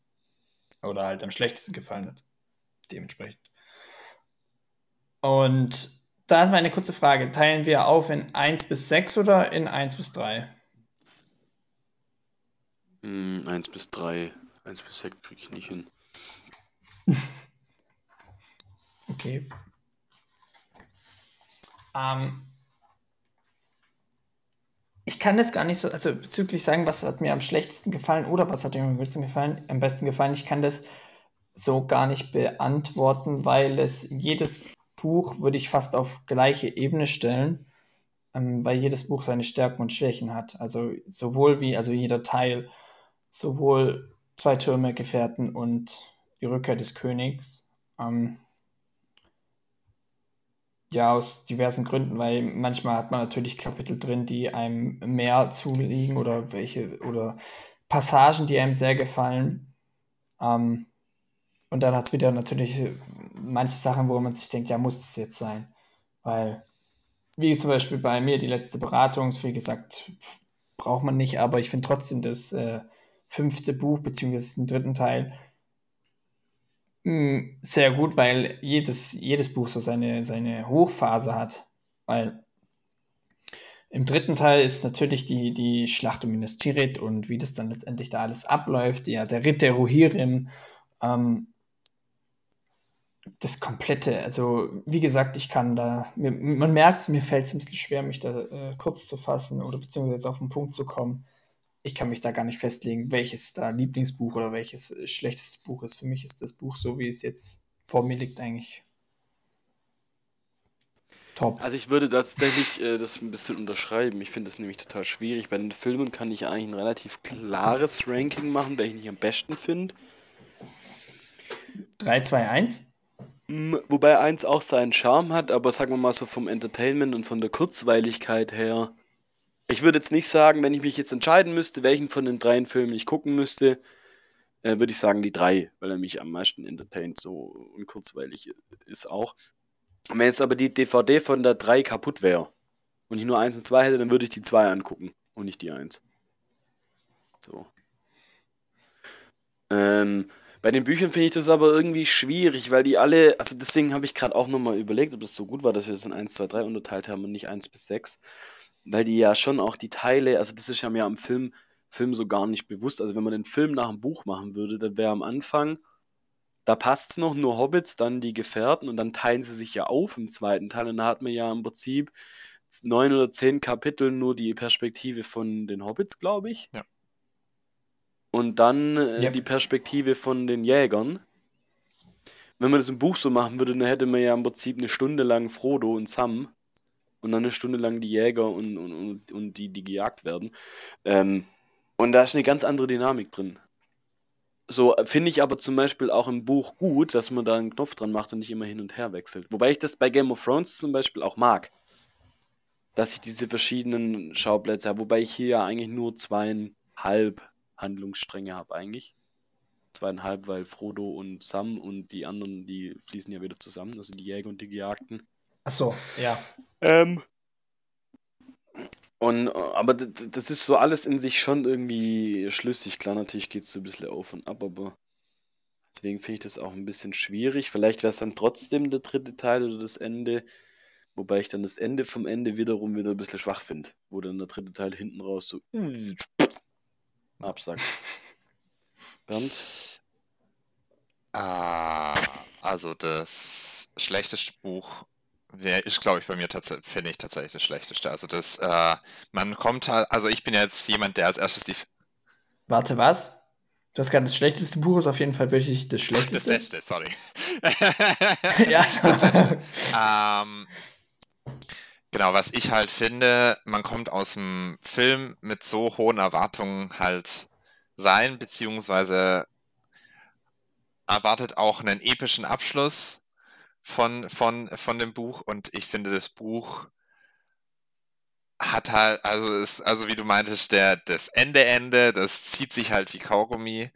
B: Oder halt am schlechtesten gefallen hat. Dementsprechend. Und da ist meine kurze Frage. Teilen wir auf in 1 bis 6 oder in 1 bis 3?
A: Mm, 1 bis 3. 1 bis 6 kriege ich nicht hin.
B: okay. Ähm, ich kann das gar nicht so, also bezüglich sagen, was hat mir am schlechtesten gefallen oder was hat mir am besten gefallen, am besten gefallen. Ich kann das so gar nicht beantworten, weil es jedes Buch würde ich fast auf gleiche Ebene stellen, ähm, weil jedes Buch seine Stärken und Schwächen hat. Also sowohl wie, also jeder Teil, sowohl zwei Türme, Gefährten und die Rückkehr des Königs. Ähm, ja, aus diversen Gründen, weil manchmal hat man natürlich Kapitel drin, die einem mehr zuliegen oder welche oder Passagen, die einem sehr gefallen. Ähm, und dann hat es wieder natürlich manche Sachen, wo man sich denkt, ja, muss das jetzt sein? Weil, wie zum Beispiel bei mir die letzte Beratung, wie gesagt, braucht man nicht, aber ich finde trotzdem das äh, fünfte Buch, beziehungsweise den dritten Teil, Hm, sehr gut, weil jedes, jedes Buch so seine, seine Hochphase hat. Weil im dritten Teil ist natürlich die, die Schlacht um Minas Tirith und wie das dann letztendlich da alles abläuft. Ja, der Ritt der Rohirrim. Ähm, das komplette, also wie gesagt, ich kann da, mir, man merkt es, mir fällt es ein bisschen schwer, mich da äh, kurz zu fassen oder beziehungsweise auf den Punkt zu kommen. Ich kann mich da gar nicht festlegen, welches da Lieblingsbuch oder welches äh, schlechteste Buch ist. Für mich ist das Buch, so wie es jetzt vor mir liegt, eigentlich
A: top. Also ich würde tatsächlich äh, das ein bisschen unterschreiben. Ich finde es nämlich total schwierig. Bei den Filmen kann ich eigentlich ein relativ klares Ranking machen, welchen ich am besten finde.
B: 3, 2, 1?
A: Wobei eins auch seinen Charme hat, aber sagen wir mal so vom Entertainment und von der Kurzweiligkeit her. Ich würde jetzt nicht sagen, wenn ich mich jetzt entscheiden müsste, welchen von den dreien Filmen ich gucken müsste, äh, würde ich sagen die drei, weil er mich am meisten entertaint so und kurzweilig ist auch. Wenn jetzt aber die DVD von der 3 kaputt wäre und ich nur 1 und 2 hätte, dann würde ich die 2 angucken und nicht die 1. So. Ähm, bei den Büchern finde ich das aber irgendwie schwierig, weil die alle, also deswegen habe ich gerade auch nochmal überlegt, ob das so gut war, dass wir das in 1, 2, 3 unterteilt haben und nicht 1 bis 6. Weil die ja schon auch die Teile, also das ist ja mir am Film, Film so gar nicht bewusst. Also wenn man den Film nach dem Buch machen würde, dann wäre am Anfang, da passt es noch, nur Hobbits, dann die Gefährten und dann teilen sie sich ja auf im zweiten Teil und da hat man ja im Prinzip neun oder zehn Kapitel nur die Perspektive von den Hobbits, glaube ich. Ja und dann äh, ja. die Perspektive von den Jägern. Wenn man das im Buch so machen würde, dann hätte man ja im Prinzip eine Stunde lang Frodo und Sam und dann eine Stunde lang die Jäger und, und, und, und die, die gejagt werden. Ähm, und da ist eine ganz andere Dynamik drin. So finde ich aber zum Beispiel auch im Buch gut, dass man da einen Knopf dran macht und nicht immer hin und her wechselt. Wobei ich das bei Game of Thrones zum Beispiel auch mag. Dass ich diese verschiedenen Schauplätze habe. Wobei ich hier ja eigentlich nur zweieinhalb Handlungsstränge habe eigentlich. Zweieinhalb, weil Frodo und Sam und die anderen, die fließen ja wieder zusammen, also die Jäger und die Gejagten.
B: Ach so, ja.
A: Ähm, und, aber das ist so alles in sich schon irgendwie schlüssig. Klar, natürlich geht es so ein bisschen auf und ab, aber deswegen finde ich das auch ein bisschen schwierig. Vielleicht wäre es dann trotzdem der dritte Teil oder das Ende, wobei ich dann das Ende vom Ende wiederum wieder ein bisschen schwach finde, wo dann der dritte Teil hinten raus so Absagen.
C: Bernd? Ah, also das schlechteste Buch ist, glaube ich, bei mir tatsächlich, finde ich tatsächlich das schlechteste. Also das, äh, man kommt halt, also ich bin jetzt jemand, der als erstes die.
B: Warte, was? Du hast gerade das schlechteste Buch ist auf jeden Fall wirklich das schlechteste.
C: Das letzte, sorry. ja. ähm, Genau, was ich halt finde, man kommt aus dem Film mit so hohen Erwartungen halt rein, beziehungsweise erwartet auch einen epischen Abschluss von, von, von dem Buch. Und ich finde, das Buch hat halt, also ist, also wie du meintest, der, das Ende Ende, das zieht sich halt wie Kaugummi,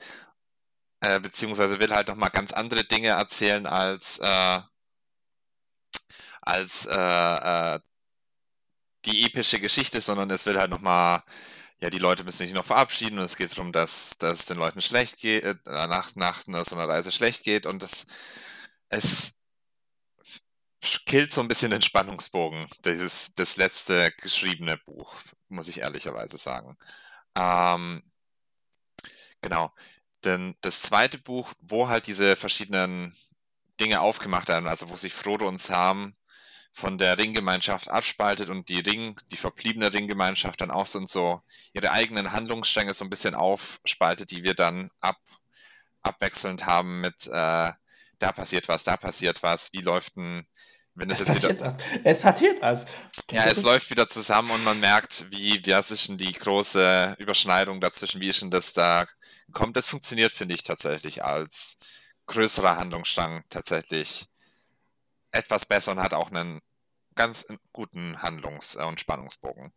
C: äh, beziehungsweise will halt nochmal ganz andere Dinge erzählen als, äh, als äh, äh, die epische Geschichte, sondern es will halt nochmal, ja, die Leute müssen sich noch verabschieden und es geht darum, dass, dass es den Leuten schlecht geht, äh, nach, nach so einer Reise schlecht geht und das, es killt so ein bisschen den Spannungsbogen, dieses, das letzte geschriebene Buch, muss ich ehrlicherweise sagen. Ähm, genau. Denn das zweite Buch, wo halt diese verschiedenen Dinge aufgemacht werden, also wo sich Frodo und Sam von der Ringgemeinschaft abspaltet und die Ring, die verbliebene Ringgemeinschaft dann auch so und so ihre eigenen Handlungsstränge so ein bisschen aufspaltet, die wir dann ab, abwechselnd haben mit äh, da passiert was, da passiert was, wie läuft ein wenn es, es jetzt
B: passiert wieder, was. Es passiert was.
C: Ja, es läuft wieder zusammen und man merkt, wie, wie ist denn die große Überschneidung dazwischen, wie ist denn das da kommt. Das funktioniert, finde ich, tatsächlich als größerer Handlungsstrang tatsächlich etwas besser und hat auch einen ganz guten Handlungs- und Spannungsbogen.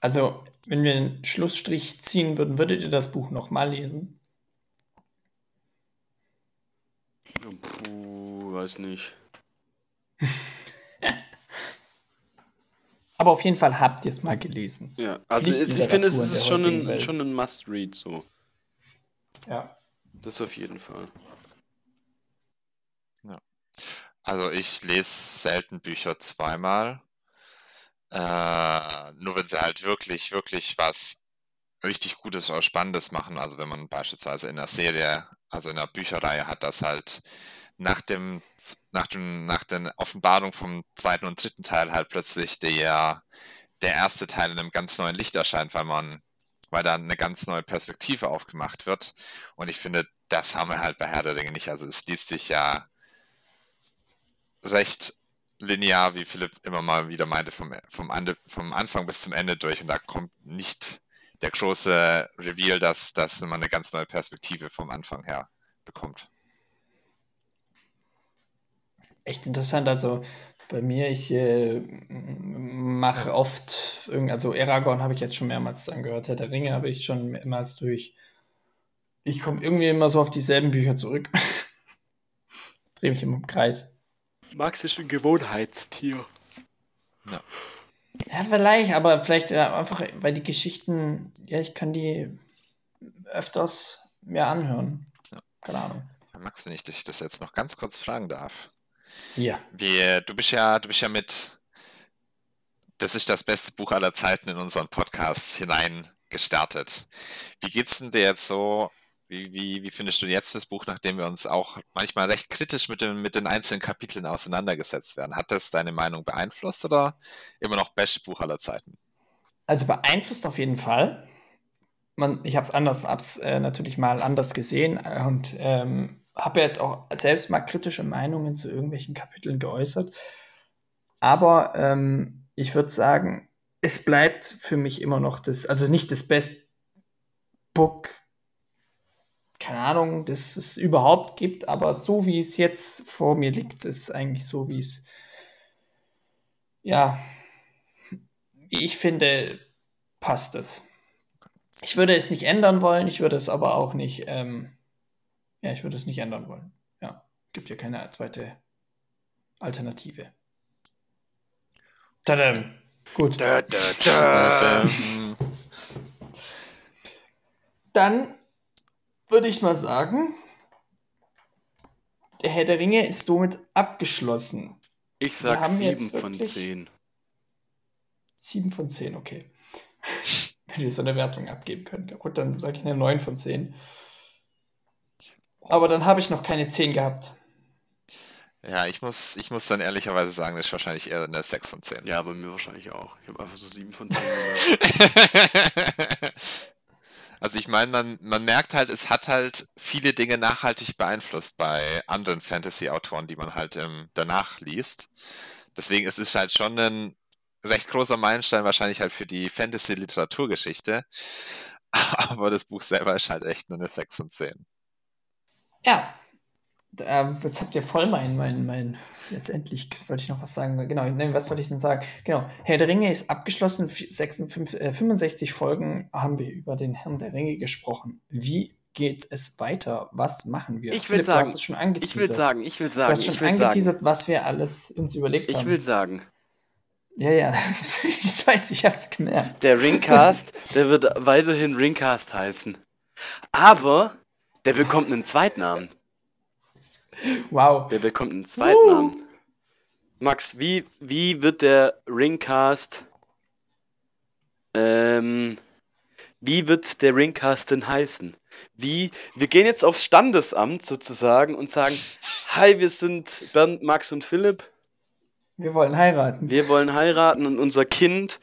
B: Also, wenn wir einen Schlussstrich ziehen würden, würdet ihr das Buch nochmal lesen?
A: Puh, weiß nicht.
B: Aber auf jeden Fall habt ihr es mal gelesen.
A: Ja, also es, ich finde, es ist schon ein, schon ein Must-Read so.
B: Ja.
A: Das auf jeden Fall.
C: Also ich lese selten Bücher zweimal. Äh, nur wenn sie halt wirklich, wirklich was richtig Gutes oder Spannendes machen. Also wenn man beispielsweise in einer Serie, also in einer Bücherreihe hat, das halt nach dem, nach dem, nach der Offenbarung vom zweiten und dritten Teil halt plötzlich der, der erste Teil in einem ganz neuen Licht erscheint, weil man, weil da eine ganz neue Perspektive aufgemacht wird. Und ich finde, das haben wir halt bei Herr der Ringe nicht. Also es liest sich ja recht linear, wie Philipp immer mal wieder meinte, vom, vom, Ande, vom Anfang bis zum Ende durch. Und da kommt nicht der große Reveal, dass, dass man eine ganz neue Perspektive vom Anfang her bekommt.
B: Echt interessant. Also bei mir, ich äh, mache oft, also Aragorn habe ich jetzt schon mehrmals angehört, Herr der Ringe habe ich schon mehrmals durch. Ich komme irgendwie immer so auf dieselben Bücher zurück. Drehe mich immer im Kreis.
A: Max ist ein Gewohnheitstier.
B: Ja. Ja, vielleicht, aber vielleicht ja, einfach, weil die Geschichten, ja, ich kann die öfters mir anhören. Ja. Keine Ahnung.
C: Max, wenn ich dich das jetzt noch ganz kurz fragen darf.
B: Ja.
C: Wie, du bist ja, du bist ja mit Das ist das beste Buch aller Zeiten in unseren Podcast hinein gestartet. Wie geht's denn dir jetzt so wie, wie, wie findest du jetzt das Buch, nachdem wir uns auch manchmal recht kritisch mit, dem, mit den einzelnen Kapiteln auseinandergesetzt werden? Hat das deine Meinung beeinflusst oder immer noch beste Buch aller Zeiten?
B: Also beeinflusst auf jeden Fall. Man, ich habe es anders, hab's, äh, natürlich mal anders gesehen und ähm, habe jetzt auch selbst mal kritische Meinungen zu irgendwelchen Kapiteln geäußert. Aber ähm, ich würde sagen, es bleibt für mich immer noch das, also nicht das Best Book keine Ahnung, dass es überhaupt gibt, aber so wie es jetzt vor mir liegt, ist eigentlich so, wie es, ja, ich finde, passt es. Ich würde es nicht ändern wollen, ich würde es aber auch nicht, ähm, ja, ich würde es nicht ändern wollen. Ja, gibt ja keine zweite Alternative. Tadam. Gut. Da, da, da. Dann würde ich mal sagen, der Herr der Ringe ist somit abgeschlossen.
A: Ich sag 7 von 10.
B: 7 von 10, okay. Wenn wir so eine Wertung abgeben können. Gut, dann sage ich eine 9 von 10. Aber dann habe ich noch keine 10 gehabt.
C: Ja, ich muss, ich muss dann ehrlicherweise sagen, das ist wahrscheinlich eher eine 6 von 10.
A: Ja, bei mir wahrscheinlich auch. Ich habe einfach so 7 von 10 gesagt.
C: Also ich meine, man, man merkt halt, es hat halt viele Dinge nachhaltig beeinflusst bei anderen Fantasy-Autoren, die man halt ähm, danach liest. Deswegen ist es halt schon ein recht großer Meilenstein wahrscheinlich halt für die Fantasy-Literaturgeschichte. Aber das Buch selber ist halt echt nur eine 6 und 10.
B: Ja, äh, jetzt habt ihr voll mein, mein, mein, letztendlich wollte ich noch was sagen. Genau, ne, was wollte ich denn sagen? Genau, Herr der Ringe ist abgeschlossen. 56, äh, 65 Folgen haben wir über den Herrn der Ringe gesprochen. Wie geht es weiter? Was machen wir?
A: Ich will sagen, ich will sagen, ich will sagen,
B: du hast schon angeteasert, was wir alles uns überlegt
A: ich
B: haben.
A: Ich will sagen.
B: Ja, ja, ich weiß, ich hab's gemerkt.
A: Der Ringcast, der wird weiterhin Ringcast heißen. Aber der bekommt einen Zweitnamen.
B: Wow.
A: Der bekommt einen Zweitnamen. Uh. Max, wie, wie wird der Ringcast. Ähm, wie wird der Ringcast denn heißen? Wie, wir gehen jetzt aufs Standesamt sozusagen und sagen: Hi, wir sind Bernd, Max und Philipp.
B: Wir wollen heiraten.
A: Wir wollen heiraten und unser Kind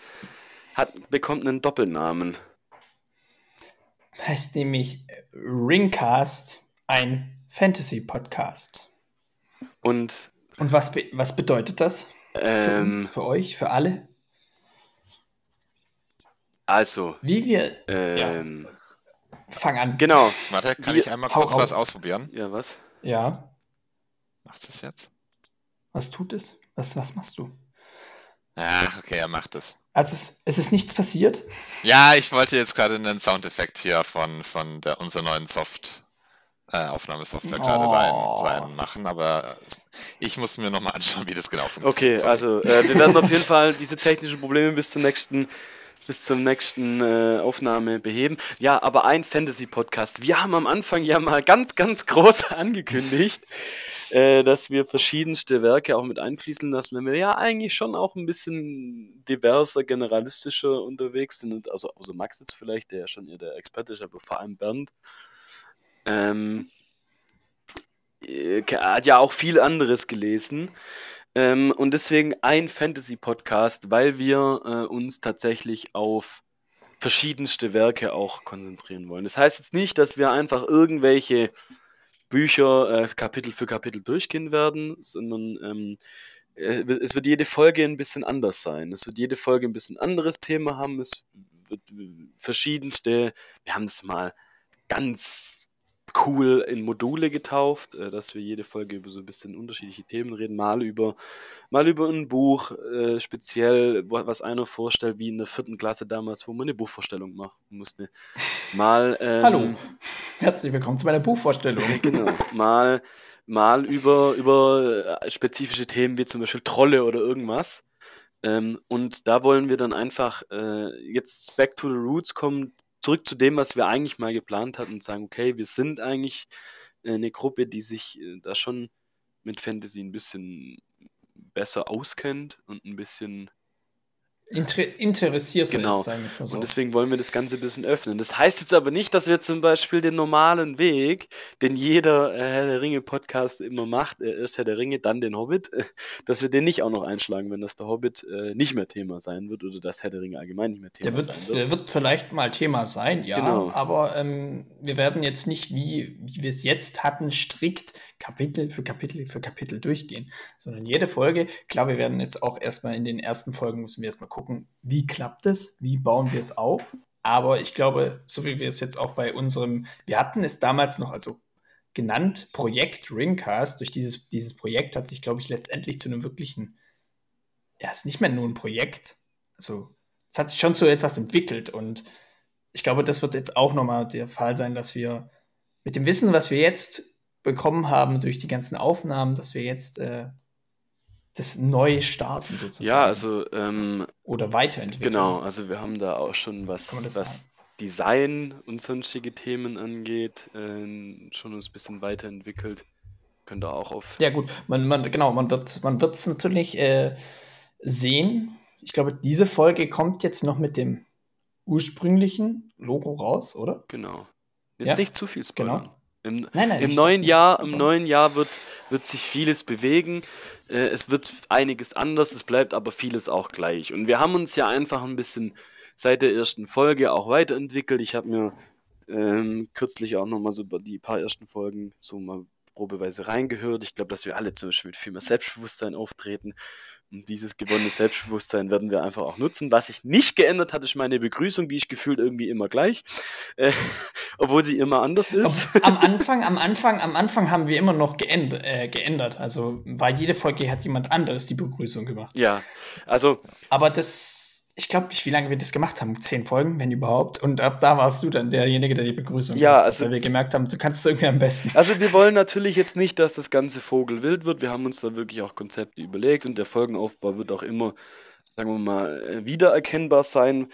A: hat, bekommt einen Doppelnamen.
B: Heißt nämlich Ringcast, ein Fantasy-Podcast.
A: Und,
B: Und was, be was bedeutet das
A: für, ähm, uns,
B: für euch, für alle?
A: Also.
B: Wie wir.
A: Ähm,
B: ja, fang an.
A: Genau.
C: Warte, kann Wie, ich einmal kurz was ausprobieren?
A: Ja, was?
B: Ja.
C: Macht es jetzt?
B: Was tut es? Was, was machst du?
C: Ach, okay, er macht es.
B: Also es, es ist nichts passiert?
C: Ja, ich wollte jetzt gerade einen Soundeffekt hier von, von der, unserer neuen Soft äh, Aufnahmesoftware gerade oh. rein, reinmachen, aber ich muss mir nochmal anschauen, wie das genau funktioniert.
A: Okay, also äh, wir werden auf jeden Fall diese technischen Probleme bis zur nächsten bis zum nächsten äh, Aufnahme beheben. Ja, aber ein Fantasy-Podcast. Wir haben am Anfang ja mal ganz, ganz groß angekündigt, äh, dass wir verschiedenste Werke auch mit einfließen lassen, wenn wir ja eigentlich schon auch ein bisschen diverser, generalistischer unterwegs sind. Also, also Max jetzt vielleicht, der ja schon eher der Experte ist, aber vor allem Bernd. Ähm, äh, hat ja auch viel anderes gelesen. Ähm, und deswegen ein Fantasy-Podcast, weil wir äh, uns tatsächlich auf verschiedenste Werke auch konzentrieren wollen. Das heißt jetzt nicht, dass wir einfach irgendwelche Bücher äh, Kapitel für Kapitel durchgehen werden, sondern ähm, äh, es wird jede Folge ein bisschen anders sein. Es wird jede Folge ein bisschen anderes Thema haben. Es wird verschiedenste, wir haben es mal ganz cool in Module getauft, äh, dass wir jede Folge über so ein bisschen unterschiedliche Themen reden. Mal über, mal über ein Buch, äh, speziell, was einer vorstellt, wie in der vierten Klasse damals, wo man eine Buchvorstellung machen musste. Mal.
B: Ähm, Hallo, herzlich willkommen zu meiner Buchvorstellung.
A: genau, mal, mal über, über äh, spezifische Themen wie zum Beispiel Trolle oder irgendwas. Ähm, und da wollen wir dann einfach äh, jetzt back to the roots kommen, zurück zu dem, was wir eigentlich mal geplant hatten und sagen, okay, wir sind eigentlich äh, eine Gruppe, die sich äh, da schon mit Fantasy ein bisschen besser auskennt und ein bisschen
B: Inter interessiert
A: genau. ist, sagen wir mal so. Und deswegen wollen wir das Ganze ein bisschen öffnen. Das heißt jetzt aber nicht, dass wir zum Beispiel den normalen Weg, den jeder äh, Herr der Ringe Podcast immer macht, äh, erst Herr der Ringe, dann den Hobbit, dass wir den nicht auch noch einschlagen, wenn das der Hobbit äh, nicht mehr Thema sein wird oder das Herr der Ringe allgemein nicht mehr Thema
B: der wird,
A: sein
B: wird. Der wird vielleicht mal Thema sein, ja, genau. aber ähm, wir werden jetzt nicht, wie, wie wir es jetzt hatten, strikt Kapitel für Kapitel für Kapitel durchgehen, sondern jede Folge, klar, wir werden jetzt auch erstmal in den ersten Folgen müssen wir erstmal gucken, wie klappt es, wie bauen wir es auf. Aber ich glaube, so wie wir es jetzt auch bei unserem, wir hatten es damals noch, also genannt, Projekt Ringcast. Durch dieses, dieses Projekt hat sich, glaube ich, letztendlich zu einem wirklichen, ja, es ist nicht mehr nur ein Projekt. Also es hat sich schon zu etwas entwickelt und ich glaube, das wird jetzt auch nochmal der Fall sein, dass wir mit dem Wissen, was wir jetzt bekommen haben durch die ganzen Aufnahmen, dass wir jetzt äh, das neu starten sozusagen.
A: Ja, also ähm,
B: oder weiterentwickeln.
A: Genau, also wir haben da auch schon was, was Design und sonstige Themen angeht, äh, schon uns ein bisschen weiterentwickelt. Könnt ihr auch auf.
B: Ja gut, man, man genau, man wird man es natürlich äh, sehen. Ich glaube, diese Folge kommt jetzt noch mit dem ursprünglichen Logo raus, oder?
A: Genau. Jetzt ja? nicht zu viel spoilern. Genau. Im,
B: nein, nein,
A: im neuen Jahr, im neuen Jahr wird, wird sich vieles bewegen. Äh, es wird einiges anders, es bleibt aber vieles auch gleich. Und wir haben uns ja einfach ein bisschen seit der ersten Folge auch weiterentwickelt. Ich habe mir ähm, kürzlich auch nochmal so die paar ersten Folgen so mal probeweise reingehört. Ich glaube, dass wir alle zum Beispiel mit viel mehr Selbstbewusstsein auftreten. Und dieses gewonnene Selbstbewusstsein werden wir einfach auch nutzen. Was sich nicht geändert hat, ist meine Begrüßung, die ich gefühlt irgendwie immer gleich, äh, obwohl sie immer anders ist.
B: Am Anfang, am Anfang, am Anfang haben wir immer noch geändert, äh, geändert. Also, weil jede Folge hat jemand anderes die Begrüßung gemacht.
A: Ja, also.
B: Aber das ich glaube nicht, wie lange wir das gemacht haben. Zehn Folgen, wenn überhaupt. Und ab da warst du dann derjenige, der die Begrüßung
A: ja, hat, also,
B: weil wir gemerkt haben, du kannst es irgendwie am besten.
A: Also wir wollen natürlich jetzt nicht, dass das ganze Vogelwild wird. Wir haben uns da wirklich auch Konzepte überlegt und der Folgenaufbau wird auch immer, sagen wir mal, äh, wiedererkennbar sein.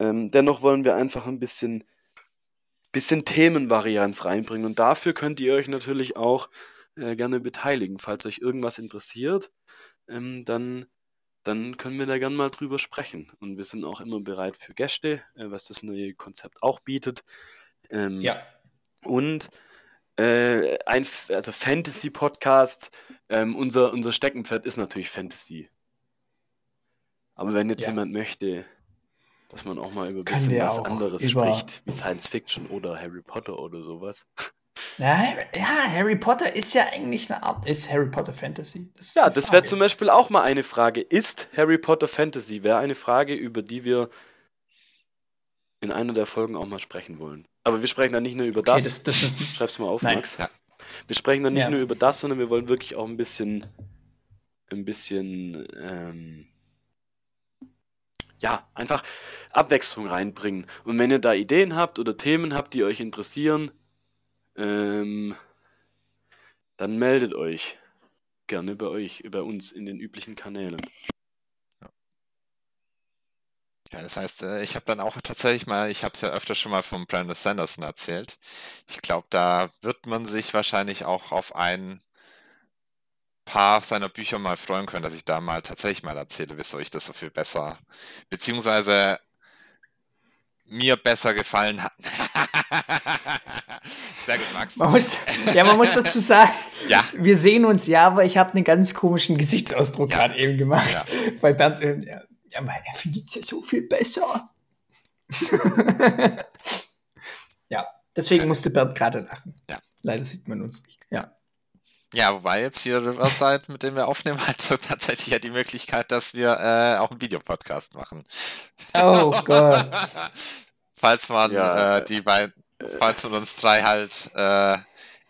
A: Ähm, dennoch wollen wir einfach ein bisschen, bisschen Themenvarianz reinbringen. Und dafür könnt ihr euch natürlich auch äh, gerne beteiligen. Falls euch irgendwas interessiert, ähm, dann dann können wir da gerne mal drüber sprechen. Und wir sind auch immer bereit für Gäste, äh, was das neue Konzept auch bietet.
B: Ähm, ja.
A: Und äh, ein also Fantasy-Podcast, ähm, unser, unser Steckenpferd ist natürlich Fantasy. Aber wenn jetzt ja. jemand möchte, dass man auch mal über ein bisschen was anderes spricht, wie Science Fiction oder Harry Potter oder sowas,
B: ja, ja, Harry Potter ist ja eigentlich eine Art, ist Harry Potter Fantasy?
A: Das ja, das wäre zum Beispiel auch mal eine Frage. Ist Harry Potter Fantasy? Wäre eine Frage, über die wir in einer der Folgen auch mal sprechen wollen. Aber wir sprechen dann nicht nur über okay, das. das, das Schreib's mal auf, Nein. Max. Ja. Wir sprechen dann nicht ja. nur über das, sondern wir wollen wirklich auch ein bisschen, ein bisschen, ähm, ja, einfach Abwechslung reinbringen. Und wenn ihr da Ideen habt oder Themen habt, die euch interessieren, ähm, dann meldet euch gerne bei euch, bei uns in den üblichen Kanälen.
C: Ja, das heißt, äh, ich habe dann auch tatsächlich mal, ich habe es ja öfter schon mal von Brandon Sanderson erzählt. Ich glaube, da wird man sich wahrscheinlich auch auf ein paar seiner Bücher mal freuen können, dass ich da mal tatsächlich mal erzähle, wieso ich das so viel besser, beziehungsweise mir besser gefallen hat.
B: Sehr gut, Max. Man muss, ja, man muss dazu sagen, ja. wir sehen uns ja, aber ich habe einen ganz komischen Gesichtsausdruck ja. gerade eben gemacht. Ja. Bei Bernd, äh, ja, aber er findet es ja so viel besser. ja, deswegen musste Bernd gerade lachen. Ja. Leider sieht man uns nicht. Ja.
C: Ja, wobei jetzt hier Riverside, mit dem wir aufnehmen, hat so tatsächlich ja die Möglichkeit, dass wir äh, auch einen Videopodcast machen.
B: Oh Gott.
C: falls man ja, äh, die beiden, falls man uns drei halt äh,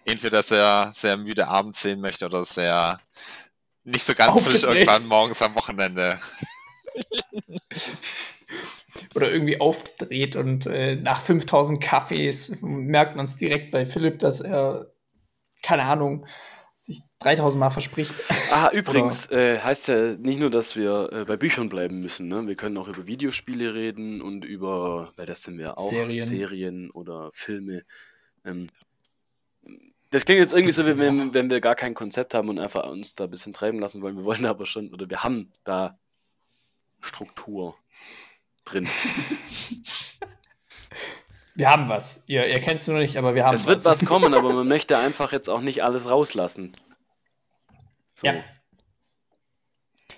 C: entweder sehr, sehr müde abends sehen möchte oder sehr nicht so ganz frisch irgendwann morgens am Wochenende.
B: oder irgendwie aufgedreht und äh, nach 5000 Kaffees merkt man es direkt bei Philipp, dass er, keine Ahnung, sich 3000 Mal verspricht.
A: Ah, übrigens, äh, heißt ja nicht nur, dass wir äh, bei Büchern bleiben müssen. Ne? Wir können auch über Videospiele reden und über, weil das sind wir auch, Serien, Serien oder Filme. Ähm, das klingt jetzt irgendwie so, wie wenn, wenn wir gar kein Konzept haben und einfach uns da ein bisschen treiben lassen wollen. Wir wollen aber schon, oder wir haben da Struktur drin.
B: Wir haben was. Ihr, ihr kennt es nur nicht, aber wir haben
A: es. Es wird was kommen, aber man möchte einfach jetzt auch nicht alles rauslassen.
B: So. Ja.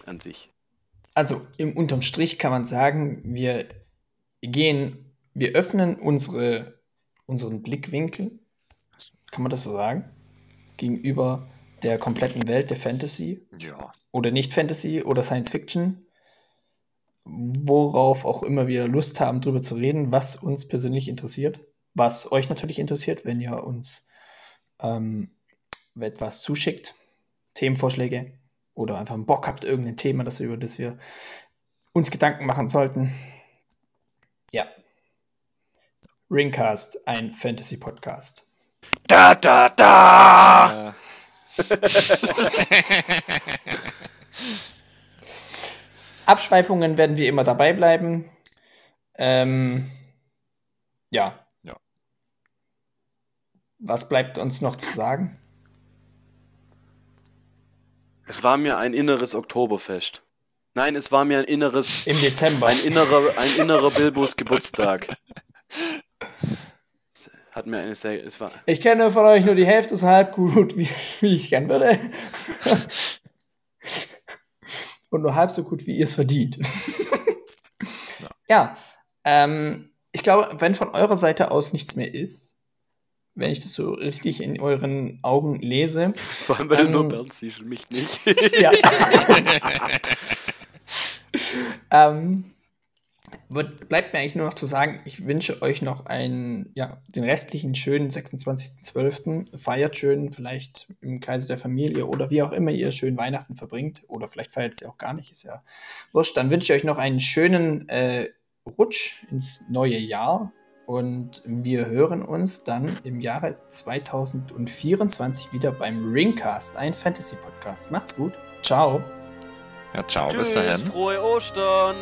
A: An sich.
B: Also, im unterm Strich kann man sagen, wir gehen, wir öffnen unsere, unseren Blickwinkel, kann man das so sagen, gegenüber der kompletten Welt der Fantasy.
C: Ja.
B: Oder nicht Fantasy oder Science Fiction worauf auch immer wir Lust haben, darüber zu reden, was uns persönlich interessiert, was euch natürlich interessiert, wenn ihr uns ähm, etwas zuschickt, Themenvorschläge oder einfach einen Bock habt, irgendein Thema, das über das wir uns Gedanken machen sollten. Ja. Ringcast, ein Fantasy-Podcast.
A: Da, da, da!
B: Abschweifungen werden wir immer dabei bleiben. Ähm, ja.
C: ja.
B: Was bleibt uns noch zu sagen?
A: Es war mir ein inneres Oktoberfest. Nein, es war mir ein inneres.
B: Im Dezember.
A: Ein innerer, ein innerer Bilbos Geburtstag. Hat mir eine sehr. Es war
B: ich kenne von euch nur die Hälfte so halb gut, wie, wie ich gern würde und nur halb so gut, wie ihr es verdient. ja, ja ähm, ich glaube, wenn von eurer Seite aus nichts mehr ist, wenn ich das so richtig in euren Augen lese.
A: Vor allem, weil ähm, du nur Bernd siehst und mich nicht.
B: ja. ähm, wird, bleibt mir eigentlich nur noch zu sagen, ich wünsche euch noch einen, ja, den restlichen schönen 26.12. Feiert schön, vielleicht im Kreise der Familie oder wie auch immer ihr schön Weihnachten verbringt. Oder vielleicht feiert es ja auch gar nicht, ist ja wurscht. Dann wünsche ich euch noch einen schönen äh, Rutsch ins neue Jahr. Und wir hören uns dann im Jahre 2024 wieder beim Ringcast, ein Fantasy-Podcast. Macht's gut. Ciao.
C: Ja, ciao. Tschüss, bis dahin.
A: Frohe Ostern.